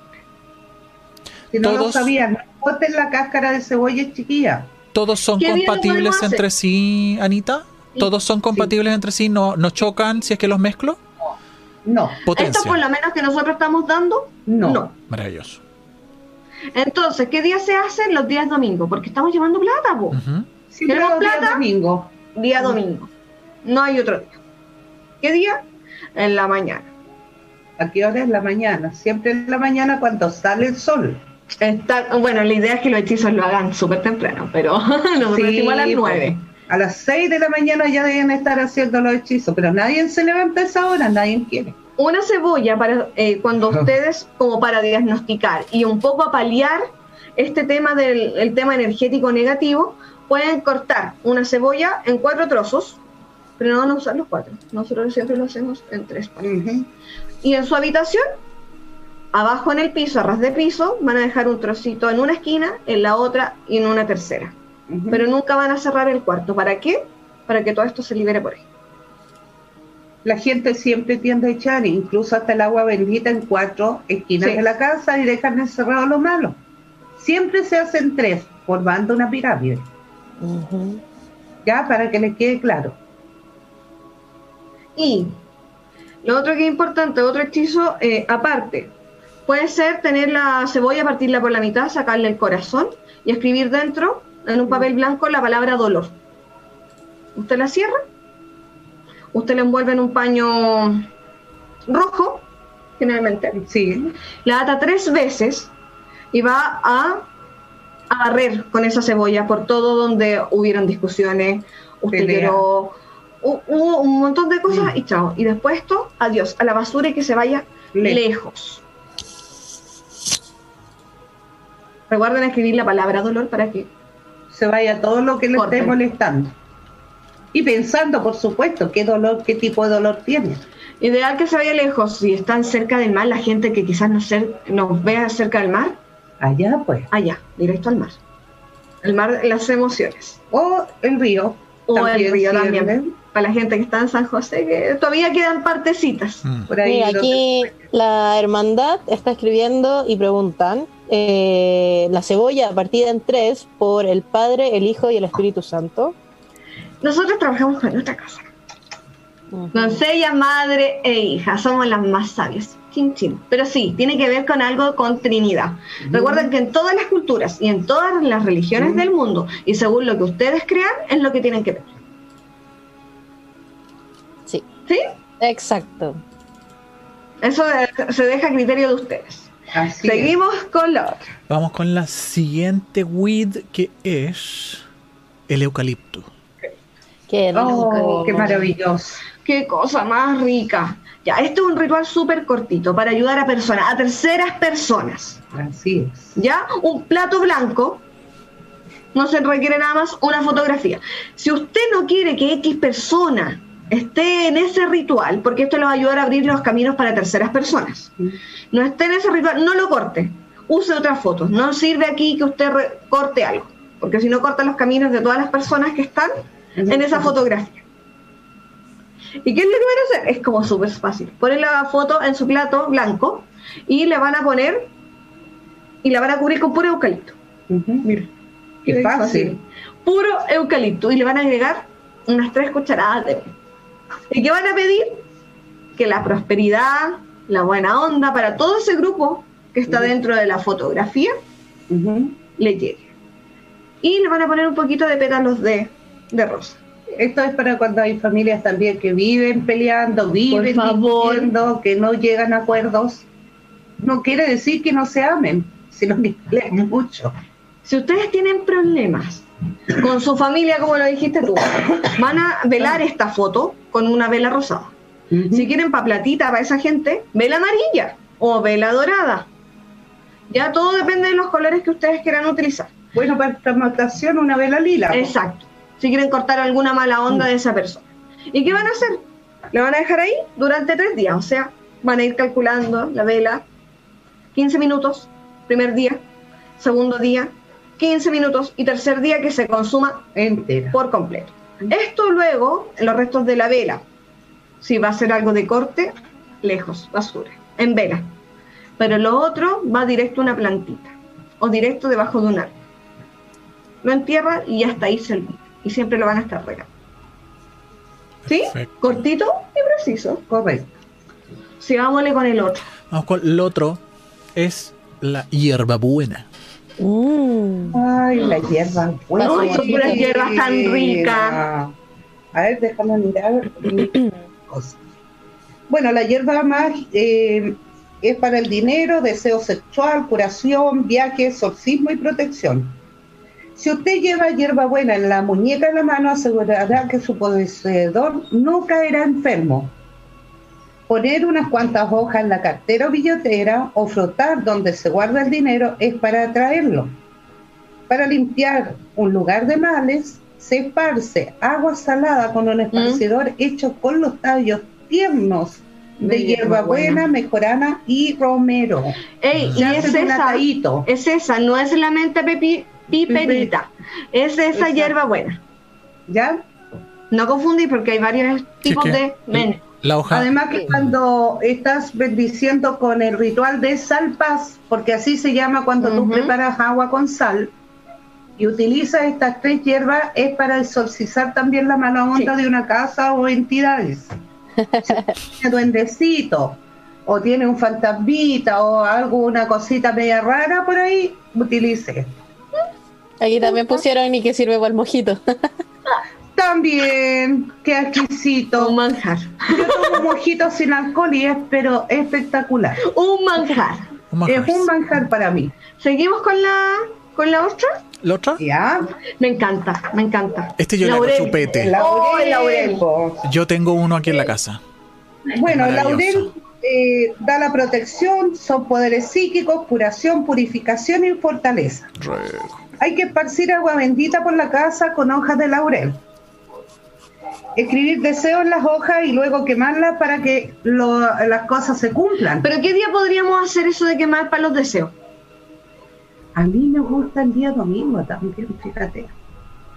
si no lo todos- sabían, no boten la cáscara de cebolla chiquilla. ¿Todos son ¿Qué día lo compatibles entre sí, Anita? ¿Todos son compatibles entre sí? ¿No, ¿No chocan si es que los mezclo? No, Potencia. Esto por lo menos que nosotros estamos dando, no. no. Maravilloso. Entonces, ¿qué día se hace? Los días domingo, porque estamos llevando plata. Siempre ¿Queremos los días plata? domingo. Día domingo. No hay otro día. ¿Qué día? En la mañana. ¿A qué hora es la mañana? Siempre en la mañana cuando sale el sol. Está- bueno, la idea es que los hechizos lo hagan súper temprano, pero nosotros Sí, decimos a las pues. A las 6 de la mañana ya deben estar haciendo los hechizos, pero nadie se levanta a esa hora, nadie quiere. Una cebolla para eh, cuando ustedes, como para diagnosticar y un poco a paliar este tema del el tema energético negativo, pueden cortar una cebolla en cuatro trozos, pero no van a usar los cuatro. Nosotros siempre lo hacemos en tres partes. Y en su habitación, abajo en el piso, a ras de piso, van a dejar un trocito en una esquina, en la otra y en una tercera. Pero nunca van a cerrar el cuarto. ¿Para qué? Para que todo esto se libere por ahí. La gente siempre tiende a echar incluso hasta el agua bendita en cuatro esquinas Sí. de la casa y dejan encerrado lo malo. Siempre se hacen tres, formando una pirámide, ya para que les quede claro. Y lo otro que es importante, otro hechizo eh, aparte, puede ser tener la cebolla, partirla por la mitad, sacarle el corazón y escribir dentro, en un papel blanco, la palabra dolor. Usted la cierra, usted la envuelve en un paño rojo, generalmente, Sí, la ata tres veces y va a, a barrer con esa cebolla por todo donde hubieron discusiones, usted lloró, hu- hubo un montón de cosas y chao. Y después esto, adiós, a la basura y que se vaya Le- lejos. Recuerden escribir la palabra dolor para que se vaya todo lo que le esté molestando. Y pensando, por supuesto, qué dolor, qué tipo de dolor tiene. Ideal que se vaya lejos, si están cerca del mar, la gente que quizás nos, cer- nos vea cerca del mar, Allá, pues. allá, directo al mar. El mar, las emociones. O el río. O el río sirve. también. Para la gente que está en San José, que todavía quedan partecitas. Mm. Por ahí. Mira, donde- aquí la hermandad está escribiendo y preguntan eh, la cebolla partida en tres por el Padre, el Hijo y el Espíritu Santo. Nosotros trabajamos con nuestra casa. Doncella, madre e hija. Somos las más sabias. Chin, chin. Pero sí, tiene que ver con algo con Trinidad. Recuerden que en todas las culturas y en todas las religiones del mundo, y según lo que ustedes crean, es lo que tienen que ver. Sí, ¿Sí? exacto. Eso se deja a criterio de ustedes. Así es. Seguimos con la otra. Vamos con la siguiente weed que es el eucalipto. Qué Oh, rico. qué maravilloso. Qué cosa más rica. Ya, este es un ritual súper cortito para ayudar a personas, a terceras personas. Así es. ¿Ya? Un plato blanco. No se requiere nada más una fotografía. Si usted no quiere que X persona esté en ese ritual, porque esto le va a ayudar a abrir los caminos para terceras personas, no esté en ese ritual, no lo corte. Use otras fotos. No sirve aquí que usted corte algo, porque si no corta los caminos de todas las personas que están en esa fotografía. ¿Y qué es lo que van a hacer? Es como súper fácil. Ponen la foto en su plato blanco y le van a poner y la van a cubrir con puro eucalipto. Mira, Qué fácil. Puro eucalipto y le van a agregar unas tres cucharadas de. ¿Y qué van a pedir? Que la prosperidad, la buena onda para todo ese grupo que está Ujú. dentro de la fotografía Ujú. le llegue. Y le van a poner un poquito de pétalos de, de rosa. Esto es para cuando hay familias también que viven peleando, viven favor. discutiendo, que no llegan a acuerdos. No quiere decir que no se amen, sino que pelean mucho. Si ustedes tienen problemas con su familia, como lo dijiste tú, van a velar esta foto con una vela rosada. Si quieren pa' platita para esa gente, vela amarilla o vela dorada. Ya todo depende de los colores que ustedes quieran utilizar. Bueno, para transmutación una vela lila. Exacto. Si quieren cortar alguna mala onda de esa persona. ¿Y qué van a hacer? La van a dejar ahí durante tres días. O sea, van a ir calculando la vela 15 minutos, primer día, segundo día, 15 minutos y tercer día que se consuma Entera. por completo. Esto luego, en los restos de la vela, si va a ser algo de corte, lejos, basura, en vela. Pero lo otro va directo a una plantita o directo debajo de un árbol. Lo entierra y hasta ahí se olvida. Y siempre lo van a estar regando. ¿Sí? Perfecto. Cortito y preciso. Correcto. Sigámosle con el otro. Vamos con el otro. Es la hierbabuena. Mm. Ay, la hierba buena. Ay, son puras hierbas tan ricas. A ver, déjame mirar. Bueno, la hierba más eh, es para el dinero, deseo sexual, curación, viaje, exorcismo y protección. Si usted lleva hierbabuena en la muñeca de la mano, asegurará que su poseedor no caerá enfermo. Poner unas cuantas hojas en la cartera o billetera o frotar donde se guarda el dinero es para atraerlo. Para limpiar un lugar de males, se esparce agua salada con un esparcidor hecho con los tallos tiernos de, De hierbabuena, hierbabuena. mejorana y romero. Ey, y es esa, atadito. es esa, no es la mente pepi- piperita, es esa Exacto. hierba buena. ¿Ya? No confundir porque hay varios tipos de ven. La hoja. Además que cuando estás bendiciendo con el ritual de salpaz, porque así se llama cuando tú preparas agua con sal y utilizas estas tres hierbas, es para exorcizar también la mala onda Sí. de una casa o entidades. Si tiene duendecito o tiene un fantasmita o algo, una cosita media rara por ahí, utilice. Aquí también pusieron y que sirve para el mojito. También, qué exquisito. Un manjar. Yo tomo mojito sin alcohol y es pero espectacular. Un manjar. un manjar. Es un manjar para mí. Seguimos con la con la otra. ¿La otra? ¿Ya? Me encanta, me encanta. Este yo le Laurel. hago chupete. El Oh, el laurel. Yo tengo uno aquí en la casa. Bueno, el laurel eh, da la protección, son poderes psíquicos, curación, purificación y fortaleza. Hay que esparcir agua bendita por la casa con hojas de laurel. Escribir deseos en las hojas y luego quemarlas para que lo- las cosas se cumplan. Pero ¿qué día podríamos hacer eso de quemar para los deseos? A mí me gusta el día domingo también, fíjate,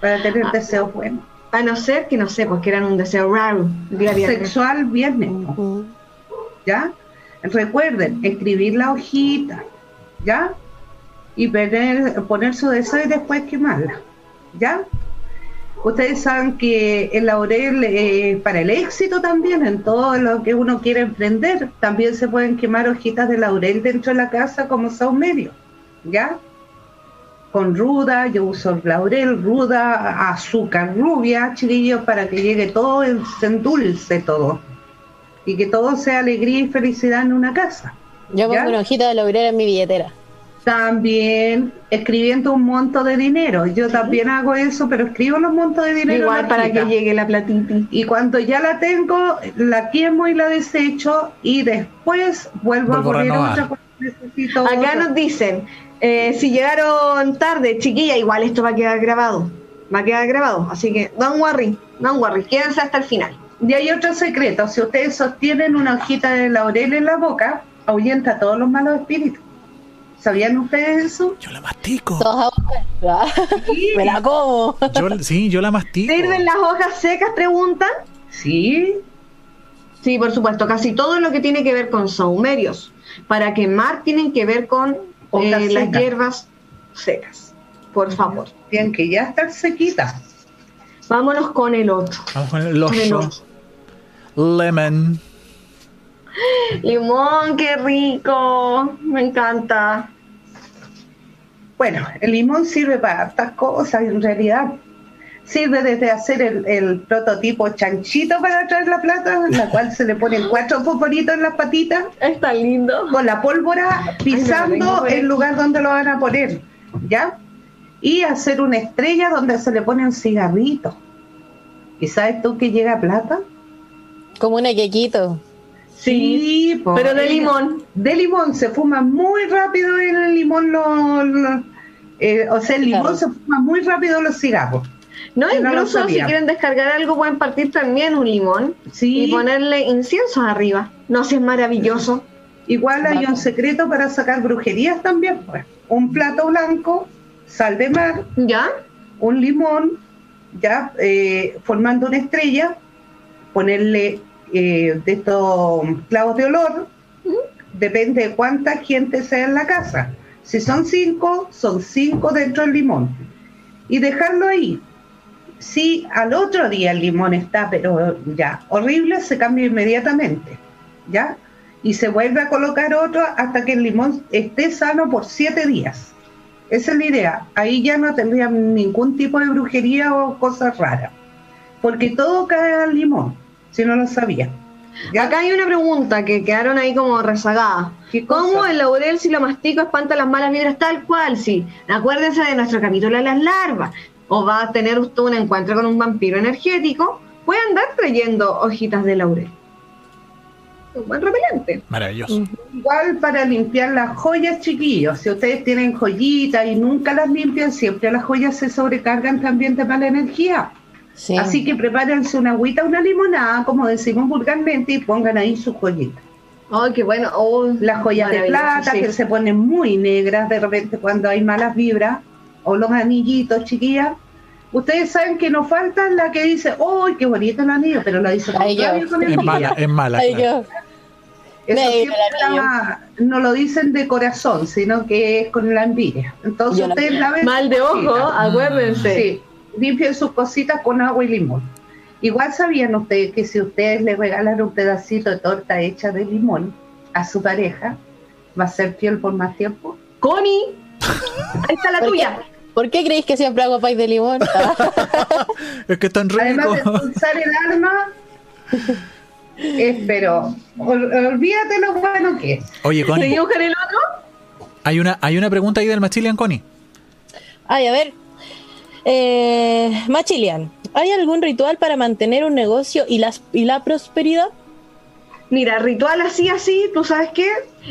para tener deseos buenos. A no ser que no sé, porque eran un deseo raro. el Día viernes. Sexual viernes. ¿ya? Recuerden, escribir la hojita, ¿ya? Y poner, poner su deseo y después quemarla, ¿ya? Ustedes saben que el laurel eh, para el éxito también, en todo lo que uno quiere emprender, también se pueden quemar hojitas de laurel dentro de la casa como saumerio, ¿ya? Con ruda, yo uso laurel, ruda, azúcar rubia, chiquillos, para que llegue todo, se endulce todo y que todo sea alegría y felicidad en una casa. Yo pongo una hojita de laurel en mi billetera. También escribiendo un monto de dinero. Yo también hago eso, pero escribo los montos de dinero. Igual para que llegue la platita. Y cuando ya la tengo, la quemo y la desecho y después vuelvo, Vuelvo a poner renovar. otra cuando necesito Acá otra. nos dicen, eh, si llegaron tarde, chiquilla, igual esto va a quedar grabado. Va a quedar grabado. Así que, don't worry, don't worry, quédense hasta el final. Y hay otro secreto. Si ustedes sostienen una hojita de laurel en la boca, ahuyenta a todos los malos espíritus. ¿Sabían ustedes eso? Yo la mastico. A Me la como. Yo, sí, yo la mastico. ¿Sirven las hojas secas? Preguntan. Sí. Sí, por supuesto, casi todo lo que tiene que ver con saumerios para quemar tienen que ver con eh, las hierbas secas. Por favor. Tienen que ya estar sequitas. Vámonos con el otro. Vamos con el Con el oso. otro. Lemon. Limón, qué rico. Me encanta. Bueno, el limón sirve para hartas cosas en realidad. Sirve desde hacer el, el prototipo chanchito para traer la plata, en la cual se le ponen cuatro poporitos en las patitas, Está lindo. con la pólvora pisando el lugar donde lo van a poner, ¿ya? Y hacer una estrella donde se le pone un cigarrito. ¿Y sabes tú que llega plata? Como una quequito. Sí, pero de limón. De limón, se fuma muy rápido el limón, lo- lo- eh, o sea, el limón Claro. se fuma muy rápido los cigarros. No, incluso si quieren descargar algo, pueden partir también un limón Sí, y ponerle incienso arriba. No, si es maravilloso. igual hay un secreto para sacar brujerías también, pues. Un plato blanco, sal de mar, ¿Ya? un limón, ya eh, formando una estrella, ponerle eh, de estos clavos de olor, depende de cuánta gente sea en la casa. Si son cinco, son cinco dentro del limón. Y dejarlo ahí. Si al otro día el limón está, pero ya horrible, se cambia inmediatamente. ¿Ya? Y se vuelve a colocar otro hasta que el limón esté sano por siete días. Esa es la idea. Ahí ya no tendría ningún tipo de brujería o cosas raras. Porque todo cae al limón, si no lo sabía. ¿Ya? Acá hay una pregunta que quedaron ahí como rezagadas. ¿Cómo el laurel si lo mastico espanta las malas vibras tal cual? Sí. Acuérdense de nuestro capítulo de las larvas. O va a tener usted un encuentro con un vampiro energético, puede andar trayendo hojitas de laurel. Un buen repelente. Maravilloso. Igual para limpiar las joyas, chiquillos. Si ustedes tienen joyitas y nunca las limpian, siempre las joyas se sobrecargan también de mala energía. Sí. Así que prepárense una agüita, una limonada, como decimos vulgarmente, y pongan ahí sus joyitas. Ay, qué bueno. Oh, Las joyas de plata sí. que se ponen muy negras de repente cuando hay malas vibras, o los anillitos, chiquillas. Ustedes saben que nos falta la que dice, ¡ay, qué bonito el anillo! Pero lo dice con Es mala, es mala. Ay, claro. yo. Eso siempre la- no lo dicen de corazón, sino que es con la envidia. Entonces Yo la- ustedes laven Mal de ojo, cositas. acuérdense. Sí, limpien sus cositas con agua y limón. Igual sabían ustedes que si ustedes le regalan un pedacito de torta hecha de limón a su pareja, va a ser fiel por más tiempo. Connie, ahí está la ¿Por tuya. qué, ¿Por qué creéis que siempre hago pay de limón? Es que es tan Además de rico. expulsar el alma, es, pero ol- olvídate lo bueno que es. Oye, Connie, ¿Seguimos con el otro? hay una, hay una pregunta ahí del Machilian, Connie. Ay, a ver. Eh, Machilian, ¿hay algún ritual para mantener un negocio y, las, y la prosperidad? Mira, ritual así, así, ¿tú sabes qué?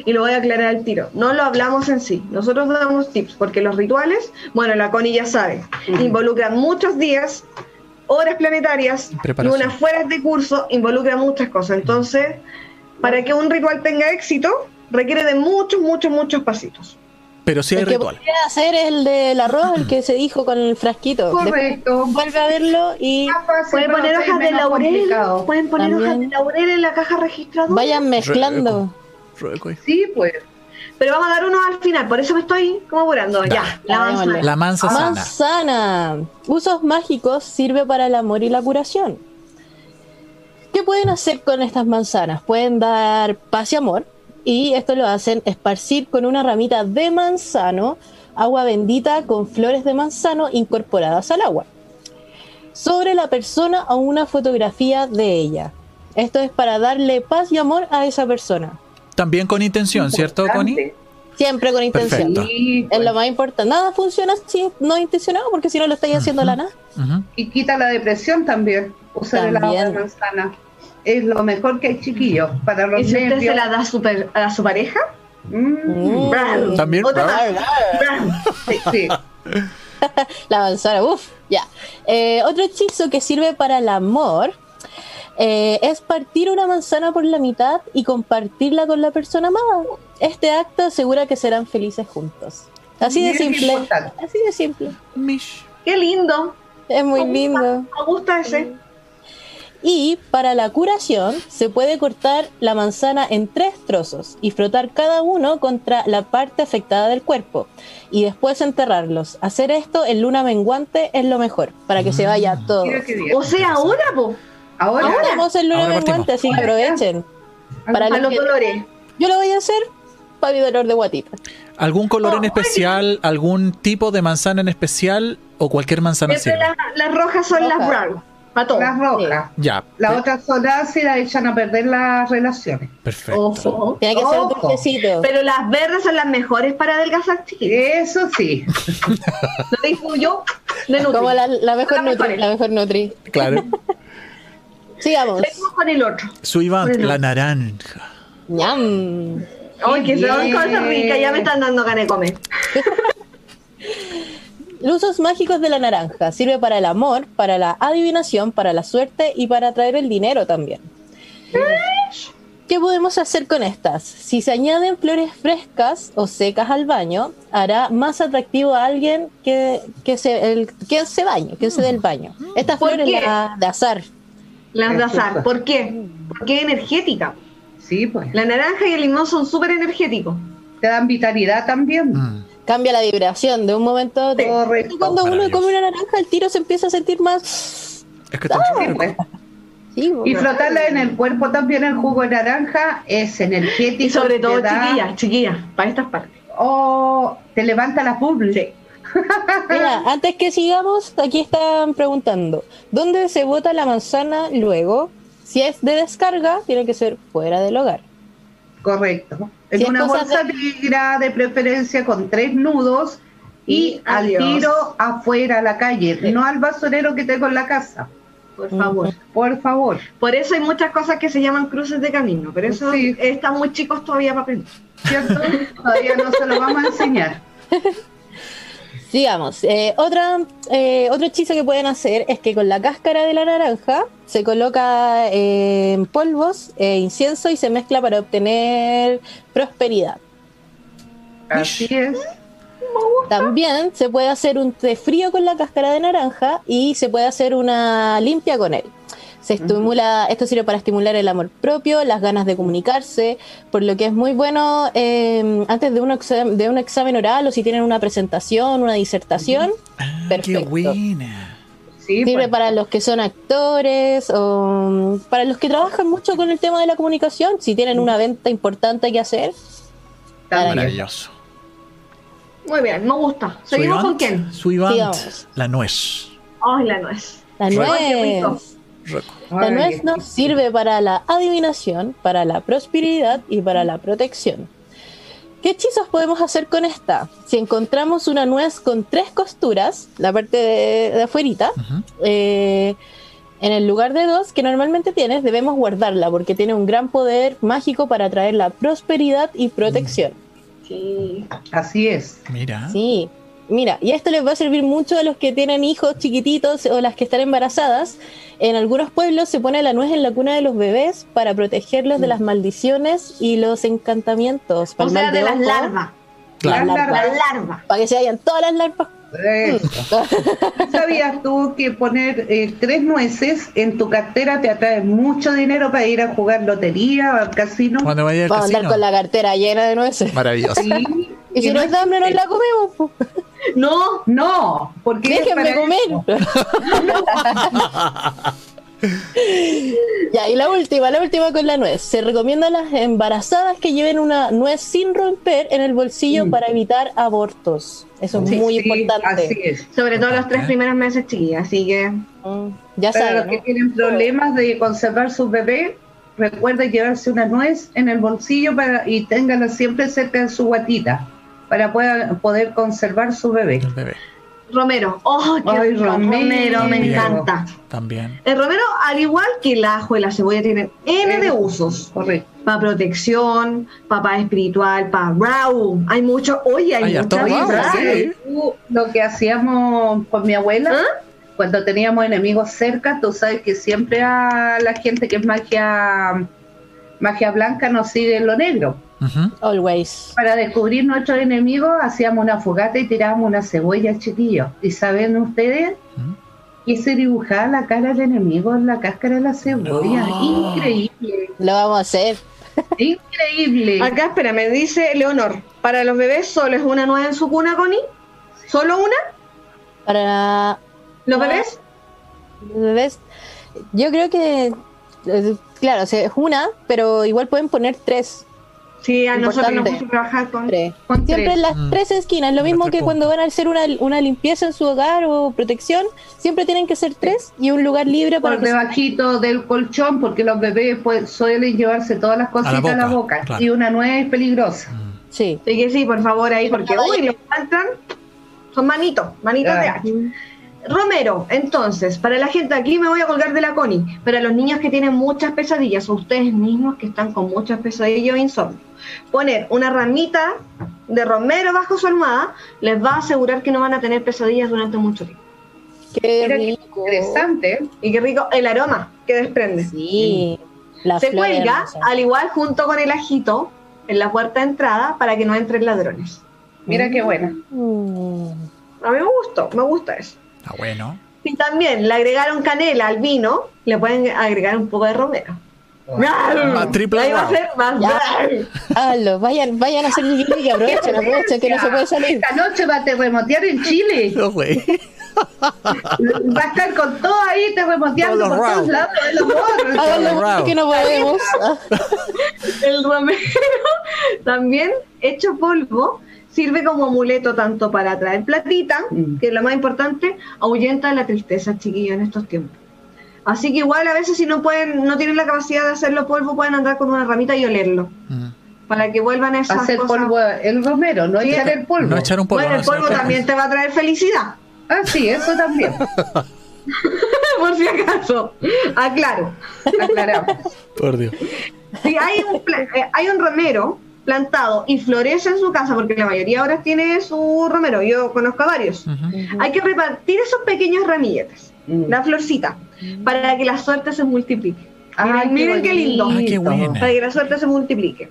Y lo voy a aclarar al tiro. No lo hablamos en sí. Nosotros damos tips, porque los rituales, bueno, la Connie ya sabe, involucran muchos días, horas planetarias y unas fueras de curso, involucran muchas cosas. Entonces, para que un ritual tenga éxito, requiere de muchos, muchos, muchos pasitos. Pero sí hay el que ritual. podría hacer es el del arroz, el que se dijo con el frasquito. Correcto. Después vuelve a verlo y Pueden poner hojas de laurel, complicado. pueden poner hojas de laurel en la caja registradora. vayan mezclando. Sí, pues. Pero vamos a dar uno al final, por eso me estoy como apurando. Ya, la manzana. La mansa sana. Manzana. Usos mágicos sirve para el amor y la curación. ¿Qué pueden hacer con estas manzanas? Pueden dar paz y amor. Y esto lo hacen esparcir con una ramita de manzano, agua bendita con flores de manzano incorporadas al agua. Sobre la persona o una fotografía de ella. Esto es para darle paz y amor a esa persona. También con intención, ¿cierto, Connie? Siempre con intención. Perfecto. Sí, Es pues. lo más importante. Nada funciona si no es intencionado, porque si no lo estáis haciendo a la nada. Y quita la depresión también. Usar el agua de manzana. Es lo mejor que hay, chiquillos. Para los ¿Y si usted se la da a su, a su pareja? Mm, Bram. También. Otra sí, sí. La manzana, uff, ya. Eh, otro hechizo que sirve para el amor eh, es partir una manzana por la mitad y compartirla con la persona amada. Este acto asegura que serán felices juntos. Así de simple. Así de simple. Mish. Qué lindo. Es muy Me lindo. gusta, Me gusta ese. Y para la curación se puede cortar la manzana en tres trozos y frotar cada uno contra la parte afectada del cuerpo y después enterrarlos. Hacer esto en luna menguante es lo mejor para que se vaya todo. Qué bien. O sea, ahora, po. Ahora, Ahora estamos en luna Ahora menguante, así que aprovechen. Para A los los dolores. Yo lo voy a hacer para mi dolor de guatita. ¿Algún color en Oh, especial, algún tipo de manzana en especial o cualquier manzana Siempre sirve? la- las rojas son las brown. Para las rojas. Ya, Las otras son ácidas, echan a perder las relaciones. perfecto. Ojo. Tiene que ser Ojo. dulcecito. Pero las verdes son las mejores para adelgazar. Eso sí. No te digo yo. De Nutri. Como la, la mejor Las Nutri, mejores. la mejor Nutri. Claro. Sigamos. Seguimos con el otro. Suivant, Bueno. la naranja. Ñam. Ay, que son bien. cosas ricas, ya me están dando ganas de comer. Los usos mágicos de la naranja. Sirve para el amor, para la adivinación, para la suerte y para atraer el dinero también. ¿Qué podemos hacer con estas? Si se añaden flores frescas o secas al baño, hará más atractivo a alguien que, que, se, el, que se bañe, que se dé el baño. Estas ¿Por flores qué? la- de azar. Las de azar. ¿Por qué? Porque es energética. Sí, pues. La naranja y el limón son súper energéticos. Te dan vitalidad también. Mm. Cambia la vibración de un momento a otro. Correcto. Y cuando uno come una naranja, el tiro se empieza a sentir más. Es que está Sí, pues. Sí. Y frotarla en el cuerpo también el jugo de naranja es energético. Y sobre todo, da- chiquillas, chiquillas, para estas partes. Oh, te levanta la publi. Sí. Mira, antes que sigamos, aquí están preguntando, ¿dónde se bota la manzana luego? Si es de descarga, tiene que ser fuera del hogar. Correcto. En Si una bolsa negra de preferencia con tres nudos y, Y al tiro afuera a la calle, Sí. no al basurero que tengo en la casa. Por favor. Por favor. Por eso hay muchas cosas que se llaman cruces de camino, pero eso Sí. están muy chicos todavía para aprender. ¿Cierto? Todavía no se lo vamos a enseñar. Sigamos. Eh, otra, eh, otro hechizo que pueden hacer es que con la cáscara de la naranja se coloca eh, en polvos, eh, incienso y se mezcla para obtener prosperidad. Así es. También se puede hacer un té frío con la cáscara de naranja y se puede hacer una limpia con él. Se estimula, esto sirve para estimular el amor propio, las ganas de comunicarse, por lo que es muy bueno eh, antes de un, exam- de un examen oral o si tienen una presentación, una disertación, Ah, qué Perfecto. buena. Sí, sirve pues. para los que son actores o mm, para los que trabajan mucho con el tema de la comunicación, si tienen una venta importante que hacer. Maravilloso. Muy bien, me gusta. ¿Seguimos con quién? Suivant, la nuez. Ay, la nuez. La nuez. La nuez nos sirve para la adivinación, para la prosperidad y para la protección. ¿Qué hechizos podemos hacer con esta? Si encontramos una nuez con tres costuras, la parte de, de afuerita, eh, en el lugar de dos que normalmente tienes, debemos guardarla porque tiene un gran poder mágico para traer la prosperidad y protección. Sí. Así es. Mira. Sí, mira, y esto les va a servir mucho a los que tienen hijos chiquititos o las que están embarazadas. En algunos pueblos se pone la nuez en la cuna de los bebés para protegerlos de las maldiciones y los encantamientos. para O sea, mal de las ojo, larvas. Claro. Las Las larvas. larvas. Para que se vayan todas las larvas. Eso. ¿Sabías tú que poner eh, tres nueces en tu cartera te atrae mucho dinero para ir a jugar lotería o al casino? Cuando vaya al Vamos a andar con la cartera llena de nueces. Maravilloso. Sí. Y si no es de hambre, no la comemos. No, No, porque Déjenme comer. ya, y la última, la última con la nuez. Se recomienda a las embarazadas que lleven una nuez sin romper en el bolsillo Mm. para evitar abortos. Eso es muy sí, importante. Así es. sobre todo los tres primeros meses, chiquillas. Así que Mm, Ya Para saben. los que tienen problemas de conservar sus bebés, recuerden llevarse una nuez en el bolsillo para, y ténganla siempre cerca de su guatita para pueda- poder conservar su bebé. El bebé. Romero. ¡Oh, qué Ay, rico! romero. romero! me encanta. También. El romero, al igual que el ajo y la cebolla, tienen N de usos. Correcto. Para protección, para paz espiritual, para wow. Hay mucho. Oye, hay Hay harto mucha wow, vibra. sí. Tú, lo que hacíamos con mi abuela, ¿Ah? cuando teníamos enemigos cerca, tú sabes que siempre a la gente que es magia, magia blanca nos sigue en lo negro. Always. Para descubrir nuestros enemigos, hacíamos una fogata y tirábamos una cebolla, chiquillos. ¿Y saben ustedes? Ujú. que se dibujaba la cara del enemigo en la cáscara de la cebolla. No. Increíble, Lo vamos a hacer. increíble. Acá, espera, me dice Leonor. Para los bebés solo es una nuez en su cuna, Connie. ¿Solo una? Para ¿Los No. bebés? bebés, yo creo que, eh, claro, o sea, es una, pero igual pueden poner tres. Sí, a nosotros nos gusta trabajar con. tres. Con Siempre tres. en las Mm. tres esquinas, lo mismo que cuando van a hacer una, una limpieza en su hogar o protección, siempre tienen que ser tres y un lugar libre para por se- debajito del colchón, porque los bebés pues, suelen llevarse todas las cositas a la boca, boca. claro. Y una nuez es peligrosa. Mm. Sí. Así que sí, por favor, ahí, porque uy, lo encuentran. Son manitos, manitos de Ah. Romero, entonces, para la gente, aquí me voy a colgar de la Connie, para los niños que tienen muchas pesadillas, o ustedes mismos que están con muchas pesadillas o insomnio, poner una ramita de romero bajo su almohada les va a asegurar que no van a tener pesadillas durante mucho tiempo. Qué Mira qué rico. interesante. Y qué rico el aroma que desprende. Sí. La Se cuelga, al igual junto con el ajito, en la puerta de entrada para que no entren ladrones. Mira qué buena. Mm. A mí me gustó, me gusta eso. Está bueno. Si también le agregaron canela al vino, le pueden agregar un poco de romero. Más triple Ahí va a ser más. Hazlo, vayan, vayan a hacer y aprovechen, aprovechen que no se puede salir. Esta noche va a terremotear en Chile. No, güey. Va a estar con todo ahí terremoteando por todos lados. de los morros. Háganlo que no podemos. Ah, El romero, también hecho polvo, sirve como amuleto tanto para traer platita, Mm. que es lo más importante, ahuyenta la tristeza, chiquillos, en estos tiempos. Así que igual a veces si no pueden, no tienen la capacidad de hacerlo polvo, pueden andar con una ramita y olerlo, Mm. para que vuelvan esas Hacer cosas. polvo el romero, no Sí, echar el polvo. No echar un polvo. bueno, no, el polvo también te va a traer felicidad, Ah, sí, eso también. por si acaso. Aclaro. Aclaramos. Por Dios. Si hay un, eh, hay un romero plantado y florece en su casa, porque la mayoría ahora tiene su romero, yo conozco a varios, hay que repartir esos pequeños ramilletes, Mm. la florcita, para que la suerte se multiplique. Ay, miren, miren qué lindo. Ay, qué. Para que la suerte se multiplique.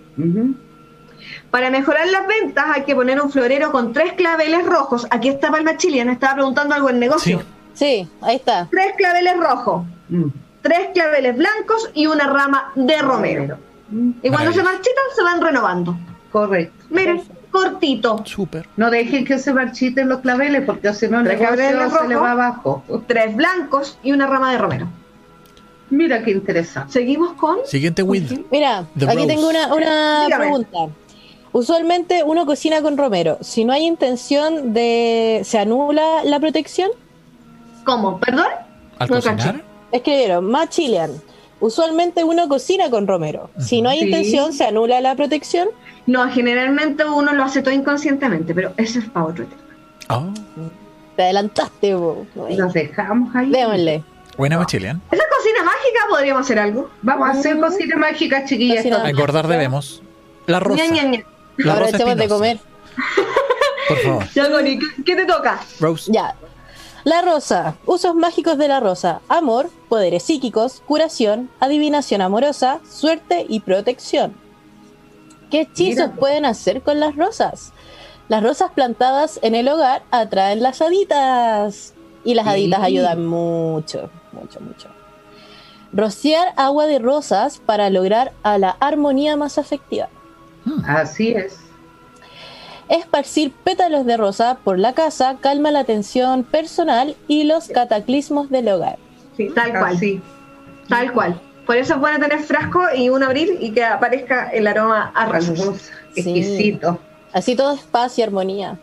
Para mejorar las ventas hay que poner un florero con tres claveles rojos. Aquí está Palma Chiliana, estaba preguntando algo en negocio. Sí, ahí está. Tres claveles rojos, Mm. tres claveles blancos y una rama de romero. Y cuando se marchitan se van renovando. Correcto. Miren, cortito. Súper. No dejen que se marchiten los claveles porque si no el negocio se le va abajo. Tres blancos y una rama de romero. Mira qué interesante. Seguimos con... Siguiente with. Mira, The aquí Rose. tengo una, una pregunta. Usualmente uno cocina con romero. Si no hay intención de... ¿Se anula la protección? ¿Cómo? ¿Perdón? Al No cocinar. Escribieron, más chilean. Usualmente uno cocina con romero. Si no hay Sí. intención, ¿se anula la protección? No, generalmente uno lo hace todo inconscientemente, pero eso es para otro tema. Oh, Te adelantaste, bo. Los dejamos ahí. Démosle. buena Machilian. Esa cocina mágica podríamos hacer algo. Vamos a hacer cocina mágica, chiquillas. Cocina- A engordar debemos. La rosa. Ña, ña, ña. La rosa Aprovechemos de comer. Por favor. Ya, Connie, ¿qué, qué te toca? Rose. Ya. La rosa. Usos mágicos de la rosa. Amor, poderes psíquicos, curación, adivinación amorosa, suerte y protección. ¿Qué hechizos pueden hacer con las rosas? Las rosas plantadas en el hogar atraen las haditas. Y las Sí. haditas ayudan mucho, mucho, mucho. Rociar agua de rosas para lograr a la armonía más afectiva. Así es. Esparcir pétalos de rosa por la casa calma la tensión personal y los cataclismos del hogar. Sí, tal cual. Así. Tal cual. Por eso es bueno tener frasco y uno abrir y que aparezca el aroma a. Sí. Exquisito. Así todo es paz y armonía.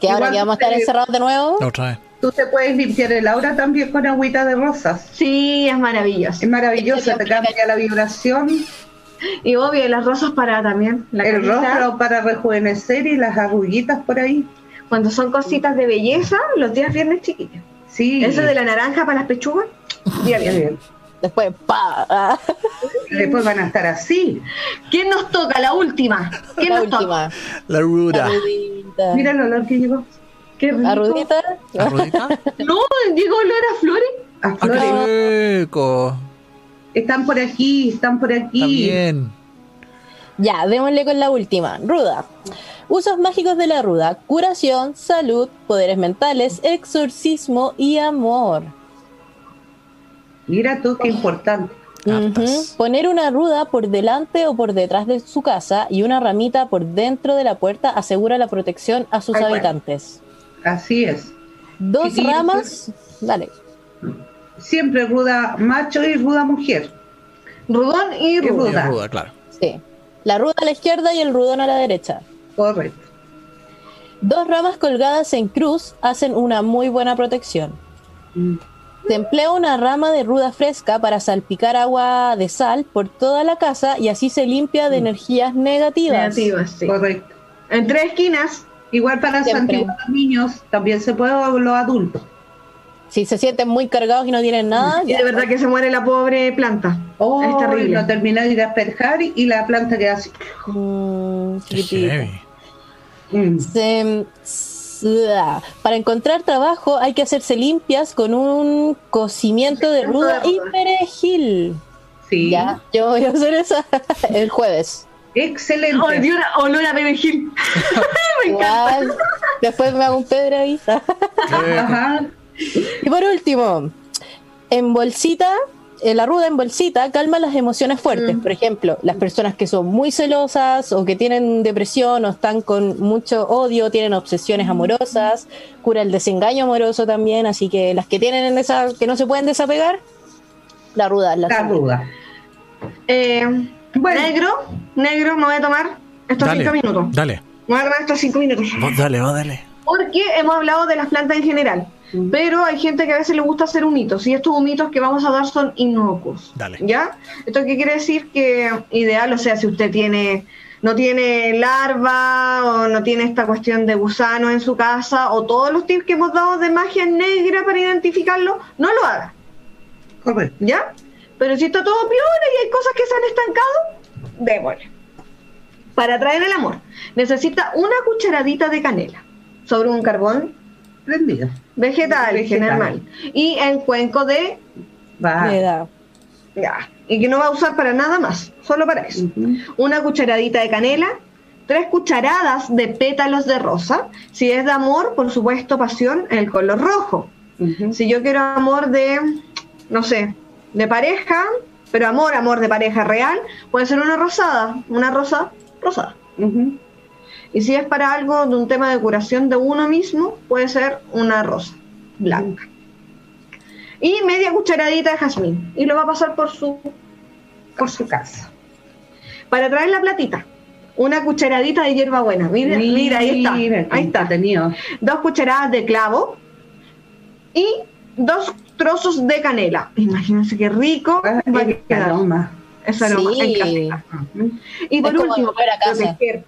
Que Igual ahora que vamos a estar encerrados de nuevo, Otra vez. Tú te puedes limpiar el aura también con agüita de rosas. Sí, es maravilloso. Es maravilloso, te cambia la vibración, Y obvio, y las rosas para también. La el carita. rostro para rejuvenecer y las arruguitas por ahí. Cuando son cositas de belleza, los días viernes chiquillos. Sí. Eso de la naranja para las pechugas, día Bien, viernes. bien. después ¡pa! Ah, Después van a estar así. ¿Quién nos toca? La última. ¿Quién la nos toca? última. La ruda. Mira el olor que llegó. Qué rico. Arrudita. ¿La rudita? No, llegó olor a flores. A ¡Ah, flores. qué rico! Están por aquí, están por aquí. También. Ya, démosle con la última. Ruda. Usos mágicos de la ruda. Curación, salud, poderes mentales, exorcismo y amor. Mira tú qué importante. Poner una ruda por delante o por detrás de su casa y una ramita por dentro de la puerta asegura la protección a sus habitantes. Así es. Dos ramas. Dale. Siempre ruda macho y ruda mujer. Rudón y Y rudo. Y ruda. ruda, claro. Sí. La ruda a la izquierda y el rudón a la derecha. Correcto. Dos ramas colgadas en cruz hacen una muy buena protección. Mm. Se emplea una rama de ruda fresca para salpicar agua de sal por toda la casa y así se limpia de energías negativas. Negativas, sí. Correcto. En tres esquinas. Igual para Siempre. santiguar a los niños, también se puede o los adultos. Si se sienten muy cargados y no tienen nada, Y de verdad que se muere la pobre planta. Oh, es terrible. no termina de despejar y la planta queda así. mm. Mm. Se- ah, para encontrar trabajo hay que hacerse limpias con un cocimiento de ruda y perejil. Sí, Ya, yo voy a hacer esa el jueves. excelente. Ay, Dios, olor a perejil. Me encanta. Ya, después me hago un pedre ahí. Ajá. Y por último, en bolsita, eh, la ruda en bolsita calma las emociones fuertes. Mm. Por ejemplo, las personas que son muy celosas o que tienen depresión o están con mucho odio, tienen obsesiones amorosas, cura el desengaño amoroso también. Así que las que tienen esa, que no se pueden desapegar, la ruda. La La ruda. Eh, Bueno. Negro, negro, me voy a tomar estos Dale, cinco minutos. dale. Me voy a tomar estos cinco minutos. Vos dale, vos dale. Porque hemos hablado de las plantas en general. Pero hay gente que a veces le gusta hacer humitos. Y estos humitos que vamos a dar son inocuos. Dale. ¿Ya? ¿Esto qué quiere decir? Que ideal, o sea, si usted tiene no tiene larva o no tiene esta cuestión de gusano en su casa o todos los tips que hemos dado de magia negra para identificarlo, no lo haga. Correcto. ¿Ya? Pero si está todo piola y hay cosas que se han estancado, démosle. Para atraer el amor, necesita una cucharadita de canela sobre un carbón Vegetal, Vegetal. normal y en cuenco de da. ya, y que no va a usar para nada más, solo para eso. Una cucharadita de canela, tres cucharadas de pétalos de rosa. Si es de amor, por supuesto, pasión, el color rojo. Si yo quiero amor de, no sé, de pareja, pero amor, amor de pareja real, puede ser una rosada, una rosa rosada. Y si es para algo de un tema de curación de uno mismo, puede ser una rosa blanca. Y media cucharadita de jazmín. Y lo va a pasar por su... Por su casa. Para traer la platita, una cucharadita de hierbabuena. Mira, mira, ahí está. Mira, Ahí está. entretenido. Dos cucharadas de clavo y dos trozos de canela. Imagínense qué rico va a el quedar aroma. ese aroma Sí. en. Y por Es último, para casa. proteger.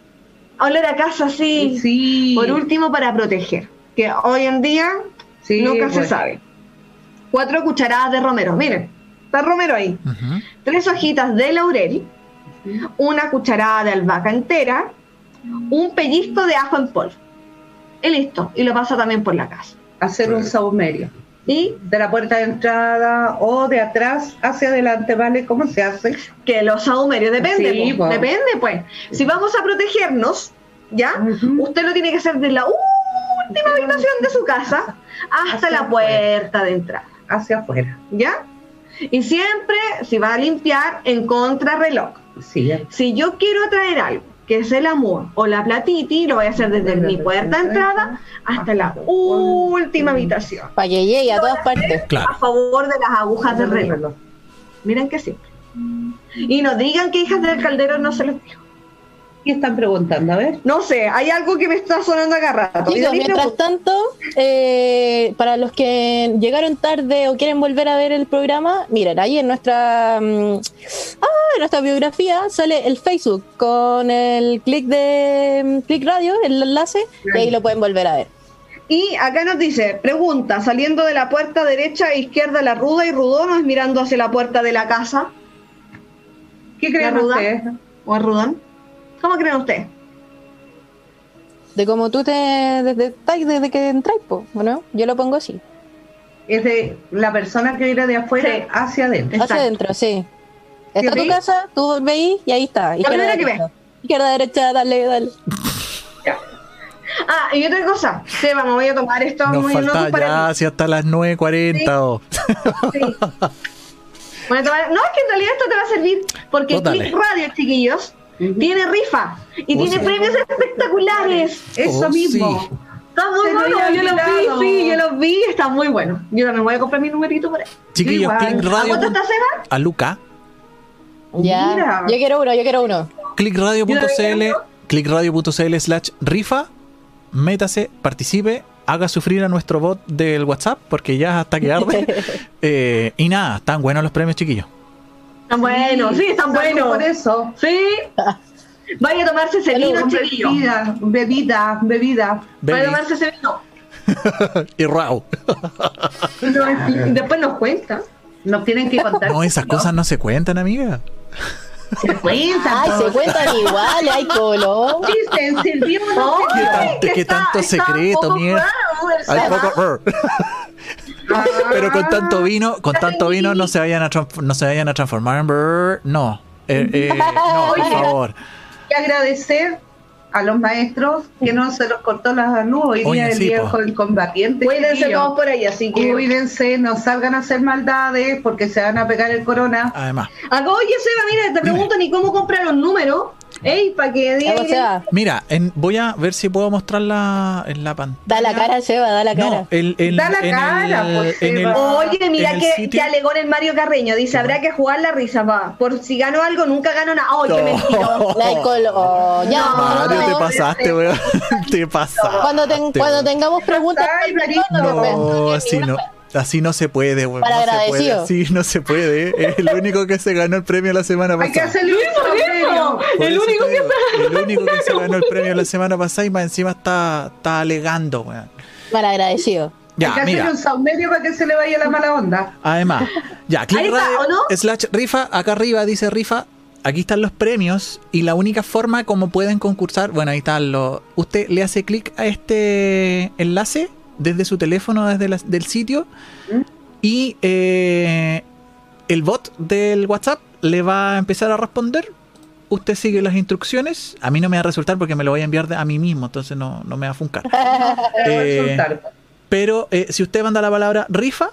Olor a casa, sí. Sí. Por último, para proteger. Que hoy en día Sí, nunca se sabe. Cuatro cucharadas de romero. Miren, está romero ahí. Tres hojitas de laurel. Una cucharada de albahaca entera. Un pellizco de ajo en polvo. Y listo. Y lo pasa también por la casa. Hacer un saumerio. Y De la puerta de entrada o de atrás hacia adelante, ¿vale? ¿Cómo se hace? que los sahumerios, depende, Sí, depende, pues. Si vamos a protegernos, ¿ya? Usted lo tiene que hacer desde la última habitación de su casa hasta Hacia la afuera. puerta de entrada, Hacia afuera. ¿ya? Y siempre, si va a limpiar, en contrarreloj. Sí. Si yo quiero atraer algo, que es el amor o la platiti, lo voy a hacer desde mi puerta de entrada hasta la última habitación. Para que llegue a todas partes. Claro. A favor de las agujas del reloj. Miren que simple. Y no digan que hijas del caldero no se los dijo. ¿Qué están preguntando? A ver. No sé, hay algo que me está sonando acá rato. Chicos, mi mientras tanto, eh, para los que llegaron tarde o quieren volver a ver el programa, miren, ahí en nuestra mm, ah, en nuestra biografía sale el Facebook con el clic de mm, clic radio, el enlace, y ahí lo pueden volver a ver. Y acá nos dice, pregunta, saliendo de la puerta derecha e izquierda la ruda y rudón o es mirando hacia la puerta de la casa ¿Qué creen ruda? ustedes? o es rudón. ¿Cómo creen ustedes? De como tú te desde, desde que entras, po, ¿no? Yo lo pongo así. Es de la persona que viene de afuera Sí. hacia adentro. Exacto. Hacia adentro, sí. Está tu casa, tú veis y ahí está. Izquierda, primera que derecha. Izquierda, derecha, dale, dale. Ah, y otra cosa, Seba, me voy a tomar esto Nos muy falta para ya hacia hasta las 9.40. o- Sí. A tomar- No, es que en realidad esto te va a servir porque. Click Radio, chiquillos. Tiene rifa y Oh, tiene sí. premios espectaculares. Eso Oh, mismo. sí. Está muy Se bueno, yo los vi, sí, yo los vi, está muy bueno. Yo también voy a comprar mi numerito por ahí. Chiquillos, ¿A cuánto está Seba? A Luca. Ya. Mira. Yo quiero uno, yo quiero uno. clickradio.cl clickradio.cl slash rifa métase, participe haga sufrir a nuestro bot del WhatsApp porque ya hasta que arde Eh, y nada, están buenos los premios chiquillos Están buenos, sí, están buenos. Por eso. Sí. Vaya a tomarse ese vino, chiquillo. Bebida, bebida, bebida. Vaya a tomarse ese vino. y Rau. No, después nos cuenta. Nos tienen que contar. No, esas cosas no se cuentan, amiga. se cuentan. Ay, se cuentan igual, hay color. Dicen, sirvió no ¿Qué, sirvió. tan- qué tanto secreto, mierda? Hay poco- Pero con tanto vino, con tanto vino no se vayan a transf- no se vayan a transformar en brr. No. Eh, eh, no, por favor. Y agradecer a los maestros que no se los cortó la luz hoy día del sí, del joven combatiente. Cuídense todos por ahí, así que. Cuídense, no salgan a hacer maldades porque se van a pegar el corona. Además, Acá, oye, Seba, mira, te pregunto ni cómo comprar los números. Ey, para que sea, mira, en- voy a ver si puedo mostrarla en la pantalla. da la cara, Seba, da la cara. No, el, el- Da la en cara, el- pues, en el-. Oye, mira en que, sitio- que alegó en el Mario Carreño. Dice, habrá que jugar la risa, va. Por si gano algo, nunca gano nada. ¡Ay, qué color. Oh, ya, No, Mario, te no, pasaste, weón. Te pasaste. Cuando, ten- cuando tengamos preguntas, Ay, Marito. no, no, No, no, así no. Así no se puede, weón. Para no se puede. agradecido. Así no se puede. Es el único que se ganó el premio la semana Hay que pasada. hacerle un premio. El único que digo, El único que se ganó el premio la semana pasada y más encima está, está alegando, weón. Para agradecido. Hay que Ya, hacerle mira. un saumerio para que se le vaya la mala onda. Además, ya, clic Ahí está, radio ¿o no? slash rifa, acá arriba dice rifa, aquí están los premios y la única forma como pueden concursar, bueno, ahí están los, usted le hace clic a este enlace desde su teléfono, desde la- del sitio ¿Mm? y eh, el bot del WhatsApp le va a empezar a responder. Usted sigue las instrucciones. A mí no me va a resultar porque me lo voy a enviar de- a mí mismo, entonces no, no me va a funcar. Eh. Pero eh, si usted manda la palabra rifa,